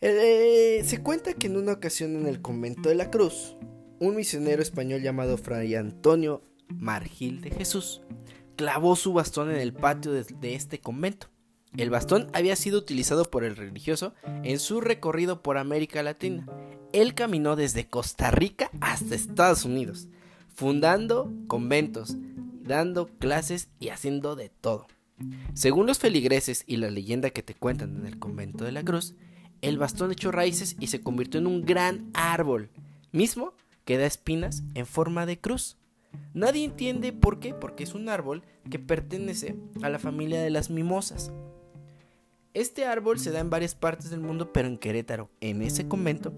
Eh, se cuenta que en una ocasión en el convento de la Cruz, un misionero español llamado Fray Antonio Margil de Jesús clavó su bastón en el patio de, este convento. El bastón había sido utilizado por el religioso en su recorrido por América Latina. Él caminó desde Costa Rica hasta Estados Unidos, fundando conventos, dando clases y haciendo de todo. Según los feligreses y la leyenda que te cuentan en el convento de la Cruz, el bastón echó raíces y se convirtió en un gran árbol, mismo que da espinas en forma de cruz. Nadie entiende por qué, porque es un árbol que pertenece a la familia de las mimosas. Este árbol se da en varias partes del mundo, pero en Querétaro, en ese convento,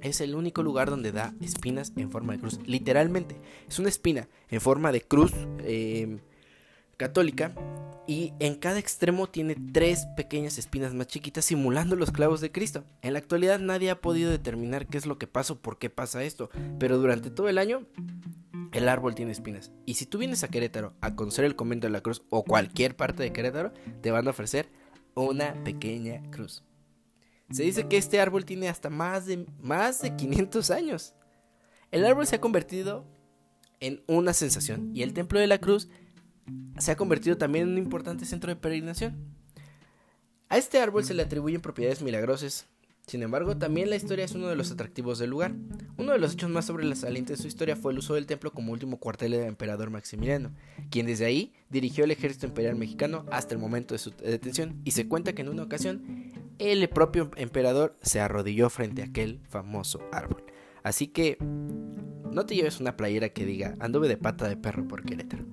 es el único lugar donde da espinas en forma de cruz. Literalmente, es una espina en forma de cruz em, católica y en cada extremo tiene tres pequeñas espinas más chiquitas simulando los clavos de Cristo. En la actualidad nadie ha podido determinar qué es lo que pasa o por qué pasa esto, pero durante todo el año el árbol tiene espinas. Y si tú vienes a Querétaro a conocer el convento de la cruz o cualquier parte de Querétaro, te van a ofrecer una pequeña cruz. Se dice que este árbol tiene hasta más de, más de 500 años. El árbol se ha convertido en una sensación y el Templo de la Cruz se ha convertido también en un importante centro de peregrinación. A este árbol se le atribuyen propiedades milagrosas. Sin embargo, también la historia es uno de los atractivos del lugar. Uno de los hechos más sobresalientes de su historia fue el uso del templo como último cuartel del emperador Maximiliano, quien desde ahí dirigió el ejército imperial mexicano hasta el momento de su detención, y se cuenta que en una ocasión el propio emperador se arrodilló frente a aquel famoso árbol. Así que no te lleves una playera que diga anduve de pata de perro por Querétaro.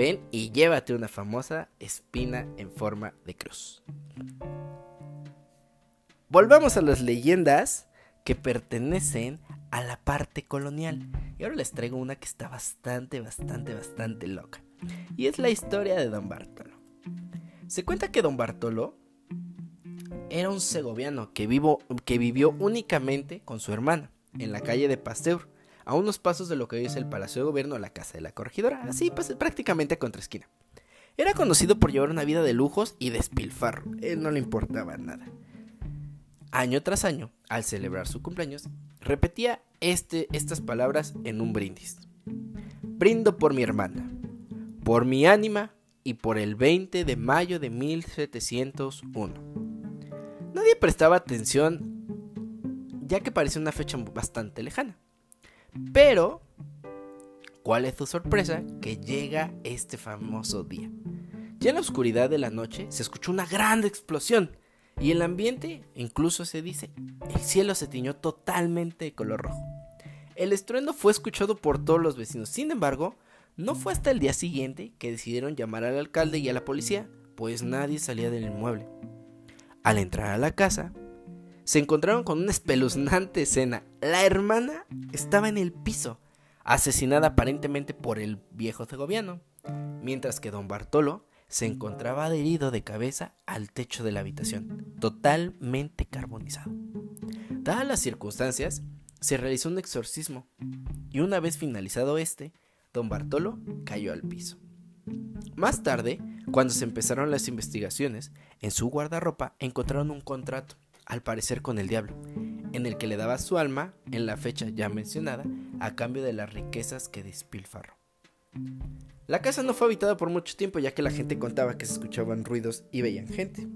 Ven y llévate una famosa espina en forma de cruz. Volvamos a las leyendas que pertenecen a la parte colonial. Y ahora les traigo una que está bastante, bastante, bastante loca. Y es la historia de Don Bartolo. Se cuenta que Don Bartolo era un segoviano que, vivo, que vivió únicamente con su hermana en la calle de Pasteur a unos pasos de lo que hoy es el Palacio de Gobierno la Casa de la Corregidora, así pues prácticamente a contraesquina. Era conocido por llevar una vida de lujos y despilfarro, él no le importaba nada. Año tras año, al celebrar su cumpleaños, repetía este, estas palabras en un brindis. Brindo por mi hermana, por mi ánima y por el 20 de mayo de 1701. Nadie prestaba atención ya que parecía una fecha bastante lejana. Pero, ¿cuál es su sorpresa? Que llega este famoso día. Ya en la oscuridad de la noche se escuchó una gran explosión y el ambiente, incluso se dice, el cielo se tiñó totalmente de color rojo. El estruendo fue escuchado por todos los vecinos, sin embargo, no fue hasta el día siguiente que decidieron llamar al alcalde y a la policía, pues nadie salía del inmueble. Al entrar a la casa, se encontraron con una espeluznante escena. La hermana estaba en el piso, asesinada aparentemente por el viejo segoviano, mientras que don Bartolo se encontraba adherido de cabeza al techo de la habitación, totalmente carbonizado. Dadas las circunstancias, se realizó un exorcismo y una vez finalizado este, don Bartolo cayó al piso. Más tarde, cuando se empezaron las investigaciones, en su guardarropa encontraron un contrato al parecer con el diablo, en el que le daba su alma, en la fecha ya mencionada, a cambio de las riquezas que despilfarró. La casa no fue habitada por mucho tiempo ya que la gente contaba que se escuchaban ruidos y veían gente.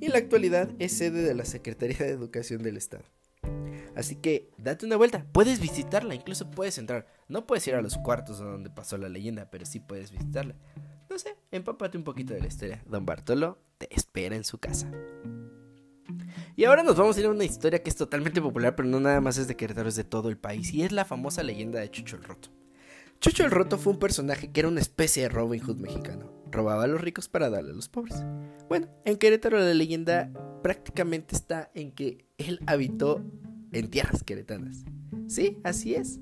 Y en la actualidad es sede de la Secretaría de Educación del Estado. Así que date una vuelta, puedes visitarla, incluso puedes entrar. No puedes ir a los cuartos donde pasó la leyenda, pero sí puedes visitarla. No sé, empápate un poquito de la historia. Don Bartolo te espera en su casa. Y ahora nos vamos a ir a una historia que es totalmente popular, pero no nada más es de Querétaro, es de todo el país. Y es la famosa leyenda de Chucho el Roto. Chucho el Roto fue un personaje que era una especie de Robin Hood mexicano. Robaba a los ricos para darle a los pobres. Bueno, en Querétaro la leyenda prácticamente está en que él habitó en tierras queretanas. Sí, así es.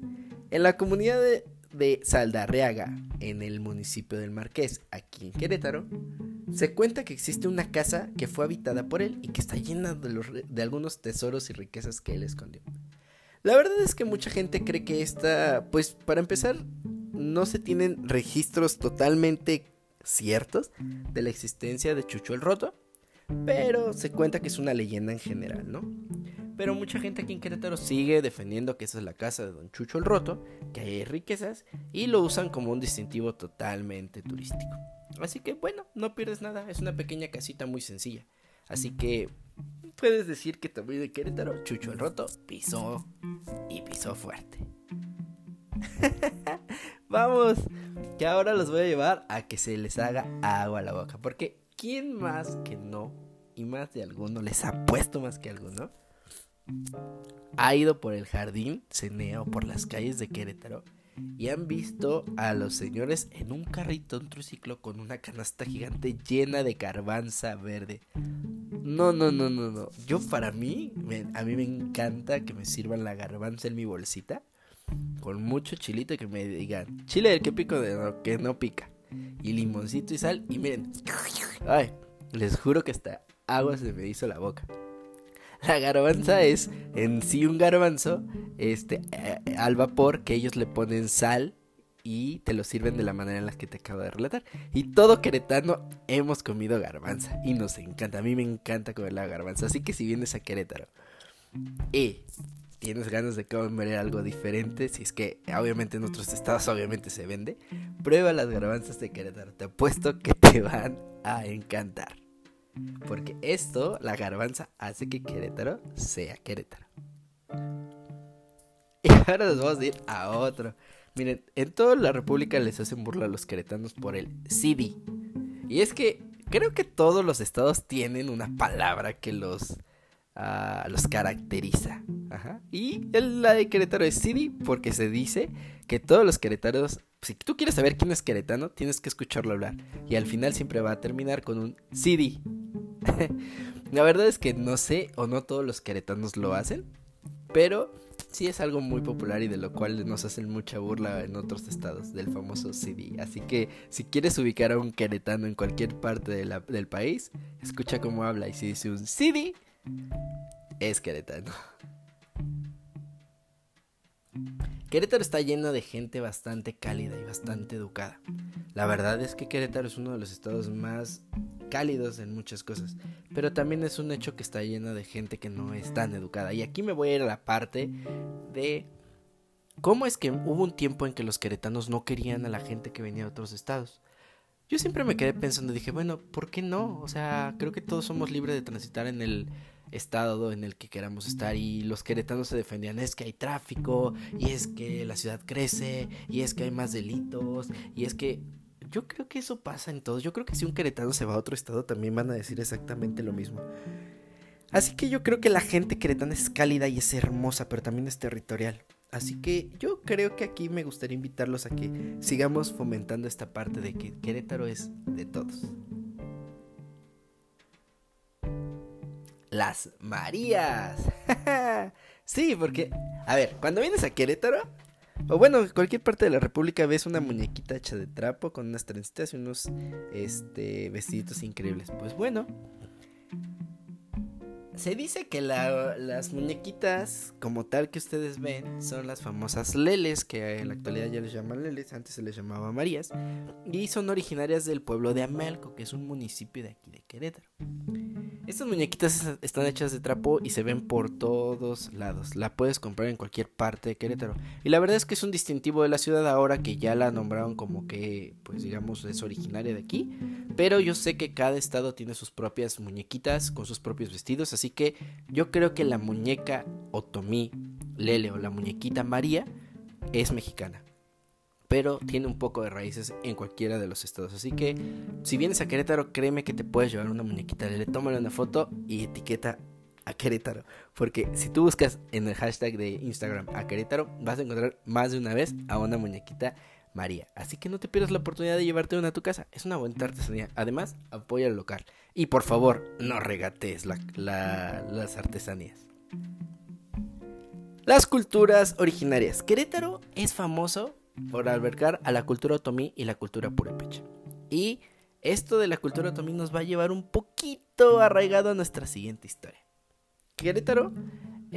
En la comunidad de, de Saldarreaga, en el municipio del Marqués, aquí en Querétaro, se cuenta que existe una casa que fue habitada por él y que está llena de, de algunos tesoros y riquezas que él escondió. La verdad es que mucha gente cree que esta, pues para empezar, no se tienen registros totalmente ciertos de la existencia de Chucho el Roto, pero se cuenta que es una leyenda en general, ¿no? Pero mucha gente aquí en Querétaro sigue defendiendo que esa es la casa de Don Chucho el Roto, que hay riquezas y lo usan como un distintivo totalmente turístico. Así que bueno, no pierdes nada, es una pequeña casita muy sencilla. Así que puedes decir que también de Querétaro, Chucho el Roto pisó y pisó fuerte. Vamos, que ahora los voy a llevar a que se les haga agua a la boca. Porque ¿quién más que no? Y más de alguno les ha puesto más que alguno. Ha ido por el jardín Ceneo, por las calles de Querétaro y han visto a los señores en un carrito, un triciclo con una canasta gigante llena de garbanza verde. No, no, no, no, no. Yo para mí, a mí me encanta que me sirvan la garbanza en mi bolsita con mucho chilito y que me digan chile del que pico de que no pica y limoncito y sal y miren, ay, les juro que hasta agua se me hizo la boca. La garbanza es en sí un garbanzo este, eh, al vapor que ellos le ponen sal y te lo sirven de la manera en la que te acabo de relatar. Y todo queretano hemos comido garbanza y nos encanta. A mí me encanta comer la garbanza. Así que si vienes a Querétaro y tienes ganas de comer algo diferente, si es que obviamente en otros estados obviamente se vende, prueba las garbanzas de Querétaro. Te apuesto que te van a encantar. Porque esto, la garbanza, hace que Querétaro sea Querétaro. Y ahora nos vamos a ir a otro. Miren, en toda la República les hacen burla a los queretanos por el CD. Y es que creo que todos los estados tienen una palabra que los, los caracteriza. Ajá. Y la de Querétaro es CD porque se dice que todos los queretanos, si tú quieres saber quién es queretano, tienes que escucharlo hablar. Y al final siempre va a terminar con un CD. la verdad es que no sé o no todos los queretanos lo hacen, pero sí es algo muy popular y de lo cual nos hacen mucha burla en otros estados del famoso CD. Así que si quieres ubicar a un queretano en cualquier parte del país, escucha cómo habla y si dice un CD, es queretano. Querétaro está lleno de gente bastante cálida y bastante educada. La verdad es que Querétaro es uno de los estados más cálidos en muchas cosas, pero también es un hecho que está lleno de gente que no es tan educada. Y aquí me voy a ir a la parte de cómo es que hubo un tiempo en que los queretanos no querían a la gente que venía de otros estados. Yo siempre me quedé pensando, dije, bueno, ¿por qué no? O sea, creo que todos somos libres de transitar en el estado en el que queramos estar y los queretanos se defendían es que hay tráfico y es que la ciudad crece y es que hay más delitos y es que yo creo que eso pasa en todos. Yo creo que si un queretano se va a otro estado también van a decir exactamente lo mismo. Así que yo creo que la gente queretana es cálida y es hermosa, pero también es territorial. Así que yo creo que aquí me gustaría invitarlos a que sigamos fomentando esta parte de que Querétaro es de todos. Las Marías. sí, porque, a ver, cuando vienes a Querétaro, o bueno, cualquier parte de la República ves una muñequita hecha de trapo con unas trencitas y unos este, vestiditos increíbles. Pues bueno, se dice que las muñequitas, como tal que ustedes ven, son las famosas leles, que en la actualidad ya les llaman leles, antes se les llamaba Marías, y son originarias del pueblo de Amelco, que es un municipio de aquí de Querétaro. Estas muñequitas están hechas de trapo y se ven por todos lados. La puedes comprar en cualquier parte de Querétaro. Y la verdad es que es un distintivo de la ciudad ahora que ya la nombraron como que, pues digamos, es originaria de aquí. Pero yo sé que cada estado tiene sus propias muñequitas con sus propios vestidos. Así que yo creo que la muñeca Otomí Lele o la muñequita María es mexicana pero tiene un poco de raíces en cualquiera de los estados. Así que si vienes a Querétaro, créeme que te puedes llevar una muñequita. Le tómale una foto y etiqueta a Querétaro. Porque si tú buscas en el hashtag de Instagram a Querétaro, vas a encontrar más de una vez a una muñequita María. Así que no te pierdas la oportunidad de llevarte una a tu casa. Es una buena artesanía. Además, apoya al local. Y por favor, no regatees las artesanías. Las culturas originarias. Querétaro es famoso por albergar a la cultura otomí y la cultura purépecha. Y esto de la cultura otomí nos va a llevar un poquito arraigado a nuestra siguiente historia. Querétaro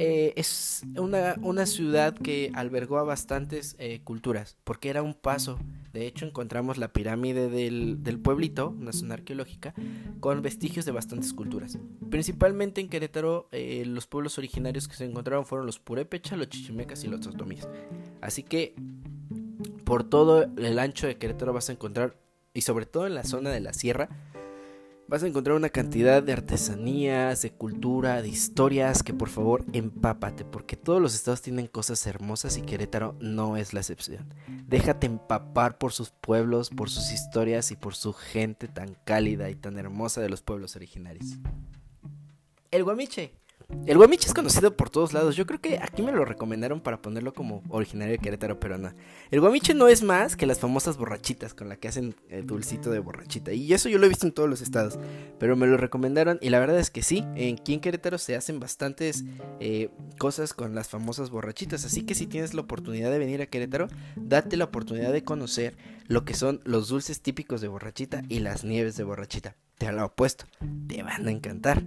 eh, es una, ciudad que albergó a bastantes eh, culturas, porque era un paso. De hecho, encontramos la pirámide del, pueblito, una zona arqueológica, con vestigios de bastantes culturas. Principalmente en Querétaro, eh, los pueblos originarios que se encontraron fueron los purépecha, los chichimecas y los otomíes. Así que, por todo el ancho de Querétaro vas a encontrar, y sobre todo en la zona de la sierra, Vas a encontrar una cantidad de artesanías, de cultura, de historias que por favor empápate, porque todos los estados tienen cosas hermosas y Querétaro no es la excepción. Déjate empapar por sus pueblos, por sus historias y por su gente tan cálida y tan hermosa de los pueblos originarios. El Guamiche el guamiche es conocido por todos lados. Yo creo que aquí me lo recomendaron para ponerlo como originario de Querétaro, pero no. El guamiche no es más que las famosas borrachitas con la que hacen el dulcito de borrachita. Y eso yo lo he visto en todos los estados. Pero me lo recomendaron y la verdad es que sí. Aquí en Querétaro se hacen bastantes eh, cosas con las famosas borrachitas. Así que si tienes la oportunidad de venir a Querétaro, date la oportunidad de conocer lo que son los dulces típicos de borrachita y las nieves de borrachita. Te lo apuesto, te van a encantar.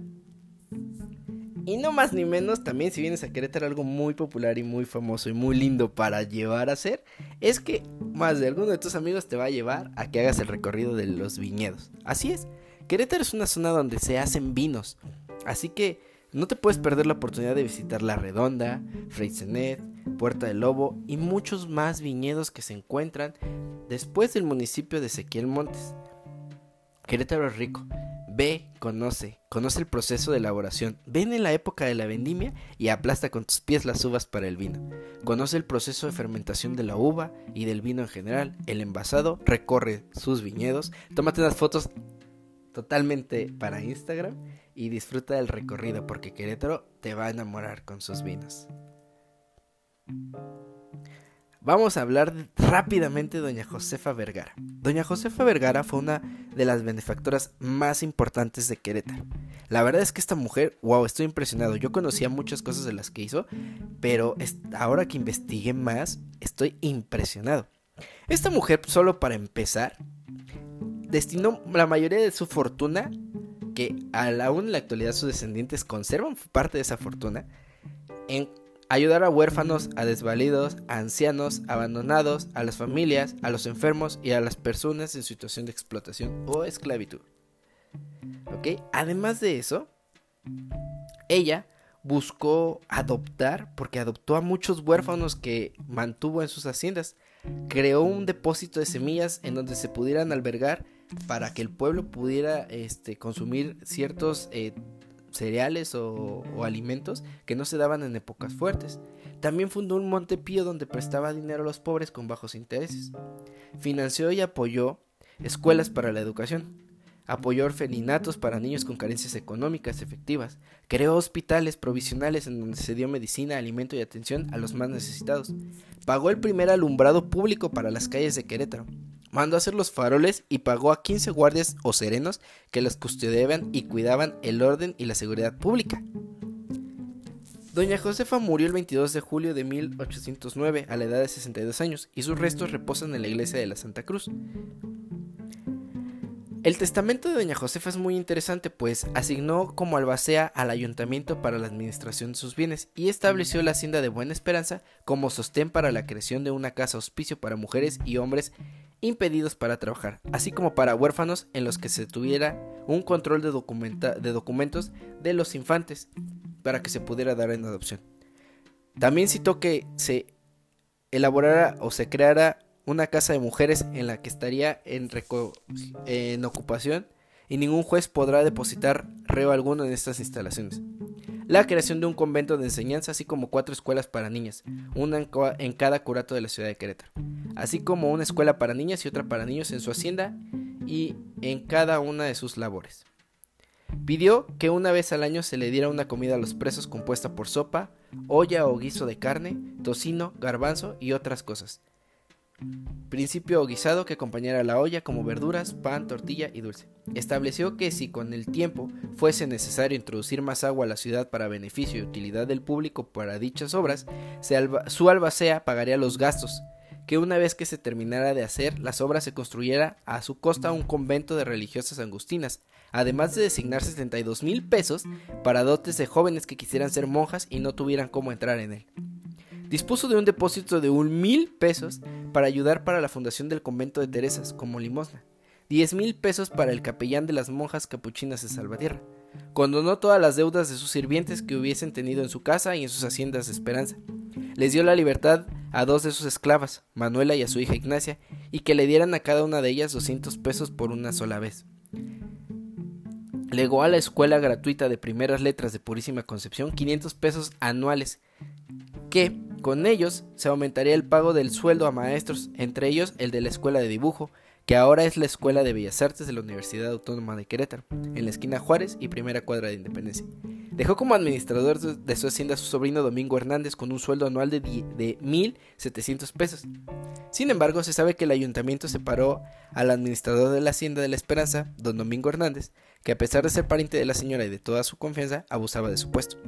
Y no más ni menos, también si vienes a Querétaro, algo muy popular y muy famoso y muy lindo para llevar a hacer, es que más de alguno de tus amigos te va a llevar a que hagas el recorrido de los viñedos. Así es, Querétaro es una zona donde se hacen vinos, así que no te puedes perder la oportunidad de visitar La Redonda, Freysenet, Puerta del Lobo y muchos más viñedos que se encuentran después del municipio de Ezequiel Montes. Querétaro es rico, Ve, conoce, conoce el proceso de elaboración. Ven en la época de la vendimia y aplasta con tus pies las uvas para el vino. Conoce el proceso de fermentación de la uva y del vino en general. El envasado recorre sus viñedos. Tómate unas fotos totalmente para Instagram y disfruta del recorrido porque Querétaro te va a enamorar con sus vinos. Vamos a hablar rápidamente de doña Josefa Vergara. Doña Josefa Vergara fue una de las benefactoras más importantes de Querétaro. La verdad es que esta mujer, wow, estoy impresionado. Yo conocía muchas cosas de las que hizo, pero ahora que investigué más, estoy impresionado. Esta mujer, solo para empezar, destinó la mayoría de su fortuna, que aún en la actualidad sus descendientes conservan parte de esa fortuna, en ayudar a huérfanos, a desvalidos, a ancianos, abandonados, a las familias, a los enfermos y a las personas en situación de explotación o esclavitud. ¿Ok? Además de eso, ella buscó adoptar, porque adoptó a muchos huérfanos que mantuvo en sus haciendas. Creó un depósito de semillas en donde se pudieran albergar para que el pueblo pudiera este, consumir ciertos eh, cereales o, alimentos que no se daban en épocas fuertes. También fundó un Montepío donde prestaba dinero a los pobres con bajos intereses. Financió y apoyó escuelas para la educación. Apoyó orfelinatos para niños con carencias económicas efectivas. Creó hospitales provisionales en donde se dio medicina, alimento y atención a los más necesitados. Pagó el primer alumbrado público para las calles de Querétaro mandó a hacer los faroles y pagó a 15 guardias o serenos que las custodiaban y cuidaban el orden y la seguridad pública. Doña Josefa murió el 22 de julio de 1809 a la edad de 62 años y sus restos reposan en la iglesia de la Santa Cruz. El testamento de Doña Josefa es muy interesante, pues asignó como albacea al ayuntamiento para la administración de sus bienes y estableció la hacienda de Buena Esperanza como sostén para la creación de una casa hospicio para mujeres y hombres impedidos para trabajar, así como para huérfanos en los que se tuviera un control de, documentos de los infantes para que se pudiera dar en adopción. También citó que se elaborara o se creara una casa de mujeres en la que estaría en, en ocupación y ningún juez podrá depositar reo alguno en estas instalaciones. La creación de un convento de enseñanza, así como cuatro escuelas para niñas, una en, cada curato de la ciudad de Querétaro, así como una escuela para niñas y otra para niños en su hacienda y en cada una de sus labores. Pidió que una vez al año se le diera una comida a los presos compuesta por sopa, olla o guiso de carne, tocino, garbanzo y otras cosas, principio guisado que acompañara la olla como verduras, pan, tortilla y dulce. Estableció que si con el tiempo fuese necesario introducir más agua a la ciudad para beneficio y utilidad del público para dichas obras, su albacea pagaría los gastos, que una vez que se terminara de hacer las obras se construyera a su costa un convento de religiosas angustinas, además de designar 72 mil pesos para dotes de jóvenes que quisieran ser monjas y no tuvieran cómo entrar en él dispuso de un depósito de un mil pesos para ayudar para la fundación del convento de Teresas como limosna, diez mil pesos para el capellán de las monjas capuchinas de Salvatierra, condonó todas las deudas de sus sirvientes que hubiesen tenido en su casa y en sus haciendas de esperanza, les dio la libertad a dos de sus esclavas, Manuela y a su hija Ignacia, y que le dieran a cada una de ellas 200 pesos por una sola vez. Legó a la escuela gratuita de primeras letras de Purísima Concepción 500 pesos anuales, que con ellos se aumentaría el pago del sueldo a maestros, entre ellos el de la Escuela de Dibujo, que ahora es la Escuela de Bellas Artes de la Universidad Autónoma de Querétaro, en la esquina Juárez y primera cuadra de Independencia. Dejó como administrador de su hacienda a su sobrino Domingo Hernández con un sueldo anual de, de 1.700 pesos. Sin embargo, se sabe que el ayuntamiento separó al administrador de la hacienda de la Esperanza, don Domingo Hernández, que a pesar de ser pariente de la señora y de toda su confianza, abusaba de su puesto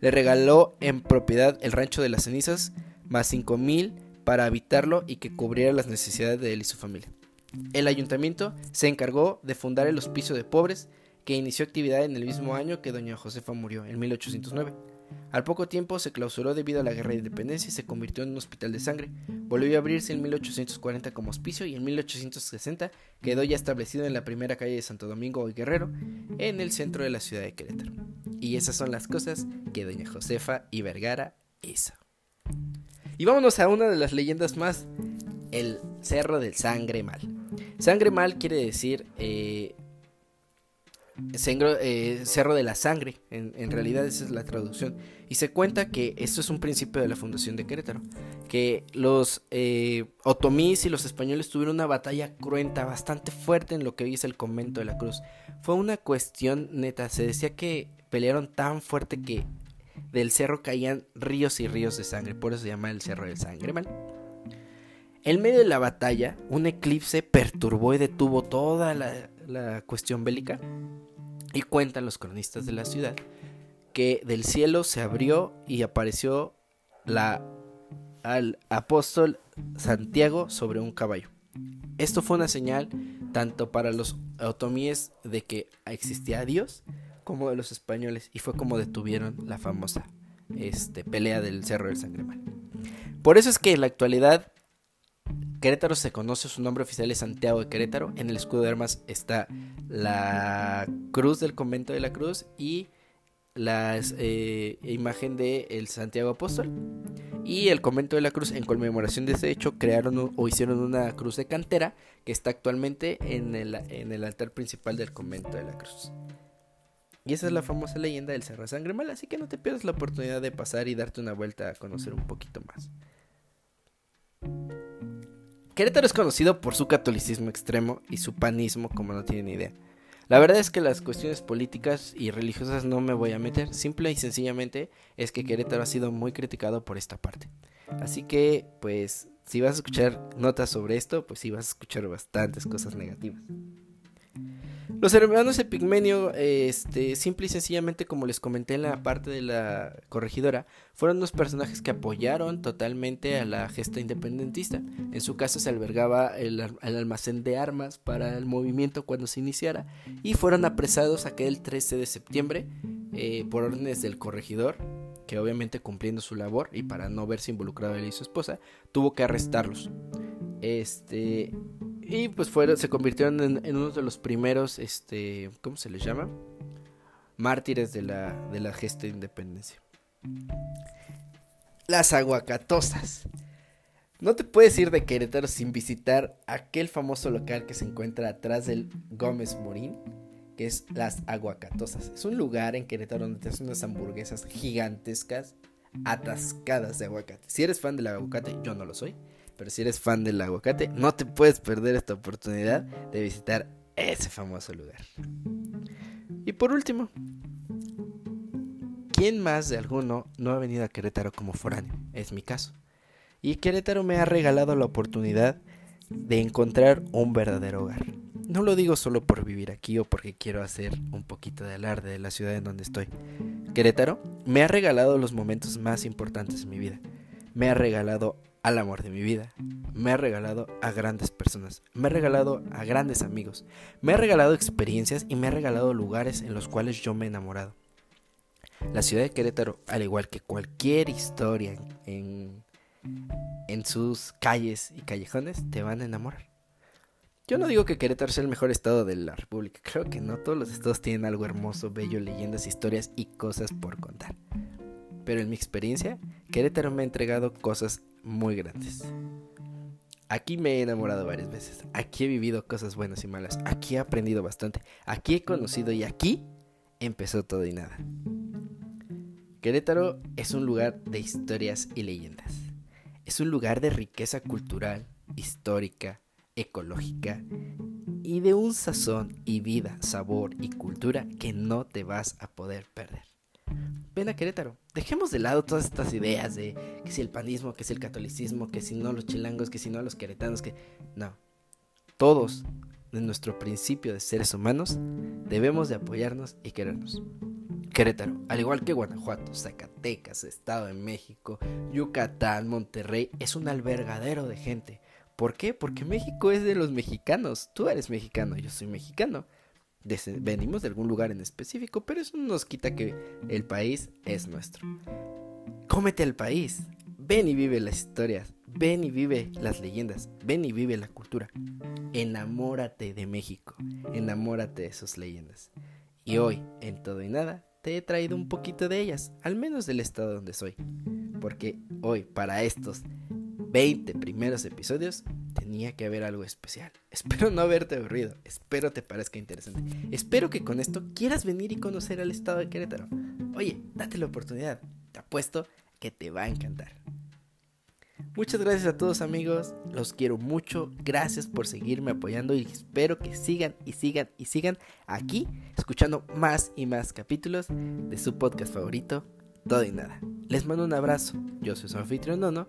le regaló en propiedad el rancho de las cenizas, más cinco mil para habitarlo y que cubriera las necesidades de él y su familia. El ayuntamiento se encargó de fundar el Hospicio de Pobres, que inició actividad en el mismo año que doña Josefa murió, en 1809. Al poco tiempo se clausuró debido a la guerra de independencia y se convirtió en un hospital de sangre. Volvió a abrirse en 1840 como hospicio y en 1860 quedó ya establecido en la primera calle de Santo Domingo y Guerrero, en el centro de la ciudad de Querétaro. Y esas son las cosas que doña Josefa y Vergara hizo. Y vámonos a una de las leyendas más, el Cerro del Sangre Mal. Sangre Mal quiere decir eh, eh, cerro de la Sangre, en, realidad esa es la traducción. Y se cuenta que esto es un principio de la fundación de Querétaro, que los eh, otomíes y los españoles tuvieron una batalla cruenta, bastante fuerte en lo que hoy es el convento de la Cruz. Fue una cuestión neta, se decía que pelearon tan fuerte que del cerro caían ríos y ríos de sangre, por eso se llama el Cerro del Sangre, ¿vale? En medio de la batalla, un eclipse perturbó y detuvo toda la cuestión bélica y cuentan los cronistas de la ciudad que del cielo se abrió y apareció la, al apóstol Santiago sobre un caballo. Esto fue una señal tanto para los otomíes de que existía Dios como de los españoles y fue como detuvieron la famosa este, pelea del Cerro del Sangremal. Por eso es que en la actualidad Querétaro se conoce, su nombre oficial es Santiago de Querétaro. En el escudo de armas está la cruz del convento de la cruz y la eh, imagen de el Santiago Apóstol. Y el convento de la cruz, en conmemoración de ese hecho, crearon o hicieron una cruz de cantera que está actualmente en el, en el altar principal del convento de la cruz. Y esa es la famosa leyenda del Cerro Sangre Mala, así que no te pierdas la oportunidad de pasar y darte una vuelta a conocer un poquito más. Querétaro es conocido por su catolicismo extremo y su panismo como no tienen idea. La verdad es que las cuestiones políticas y religiosas no me voy a meter, simple y sencillamente es que Querétaro ha sido muy criticado por esta parte. Así que, pues, si vas a escuchar notas sobre esto, pues sí vas a escuchar bastantes cosas negativas. Los hermanos Epigmenio, este, simple y sencillamente, como les comenté en la parte de la corregidora, fueron los personajes que apoyaron totalmente a la gesta independentista. En su caso se albergaba el, almacén de armas para el movimiento cuando se iniciara y fueron apresados aquel 13 de septiembre eh, por órdenes del corregidor, que obviamente cumpliendo su labor y para no verse involucrado él y su esposa, tuvo que arrestarlos. Este, y pues fueron, se convirtieron en, uno de los primeros, este, ¿cómo se les llama? Mártires de la, de la gesta de independencia. Las aguacatosas. No te puedes ir de Querétaro sin visitar aquel famoso local que se encuentra atrás del Gómez Morín, que es Las Aguacatosas. Es un lugar en Querétaro donde te hacen unas hamburguesas gigantescas atascadas de aguacate. Si eres fan del aguacate, yo no lo soy. Pero si eres fan del aguacate, no te puedes perder esta oportunidad de visitar ese famoso lugar. Y por último, ¿quién más de alguno no ha venido a Querétaro como foráneo? Es mi caso. Y Querétaro me ha regalado la oportunidad de encontrar un verdadero hogar. No lo digo solo por vivir aquí o porque quiero hacer un poquito de alarde de la ciudad en donde estoy. Querétaro me ha regalado los momentos más importantes de mi vida. Me ha regalado al amor de mi vida. Me ha regalado a grandes personas. Me ha regalado a grandes amigos. Me ha regalado experiencias y me ha regalado lugares en los cuales yo me he enamorado. La ciudad de Querétaro, al igual que cualquier historia en, en sus calles y callejones, te van a enamorar. Yo no digo que Querétaro sea el mejor estado de la República, creo que no, todos los estados tienen algo hermoso, bello, leyendas, historias y cosas por contar. Pero en mi experiencia, Querétaro me ha entregado cosas muy grandes. Aquí me he enamorado varias veces, aquí he vivido cosas buenas y malas, aquí he aprendido bastante, aquí he conocido y aquí empezó todo y nada. Querétaro es un lugar de historias y leyendas. Es un lugar de riqueza cultural, histórica, ecológica y de un sazón y vida, sabor y cultura que no te vas a poder perder. Ven a Querétaro, dejemos de lado todas estas ideas de que si el panismo, que si el catolicismo, que si no los chilangos, que si no los queretanos, que no. Todos, de nuestro principio de seres humanos, debemos de apoyarnos y querernos. Querétaro, al igual que Guanajuato, Zacatecas, Estado de México, Yucatán, Monterrey, es un albergadero de gente ¿Por qué? Porque México es de los mexicanos. Tú eres mexicano, yo soy mexicano. Venimos de algún lugar en específico, pero eso no nos quita que el país es nuestro. Cómete al país. Ven y vive las historias. Ven y vive las leyendas. Ven y vive la cultura. Enamórate de México. Enamórate de sus leyendas. Y hoy, en todo y nada, te he traído un poquito de ellas, al menos del estado donde soy. Porque hoy, para estos 20 primeros episodios, tenía que haber algo especial. Espero no haberte aburrido, espero te parezca interesante. Espero que con esto quieras venir y conocer al estado de Querétaro. Oye, date la oportunidad, te apuesto que te va a encantar. Muchas gracias a todos amigos, los quiero mucho, gracias por seguirme apoyando y espero que sigan y sigan y sigan aquí escuchando más y más capítulos de su podcast favorito, Todo y Nada. Les mando un abrazo, yo soy su anfitrión Nono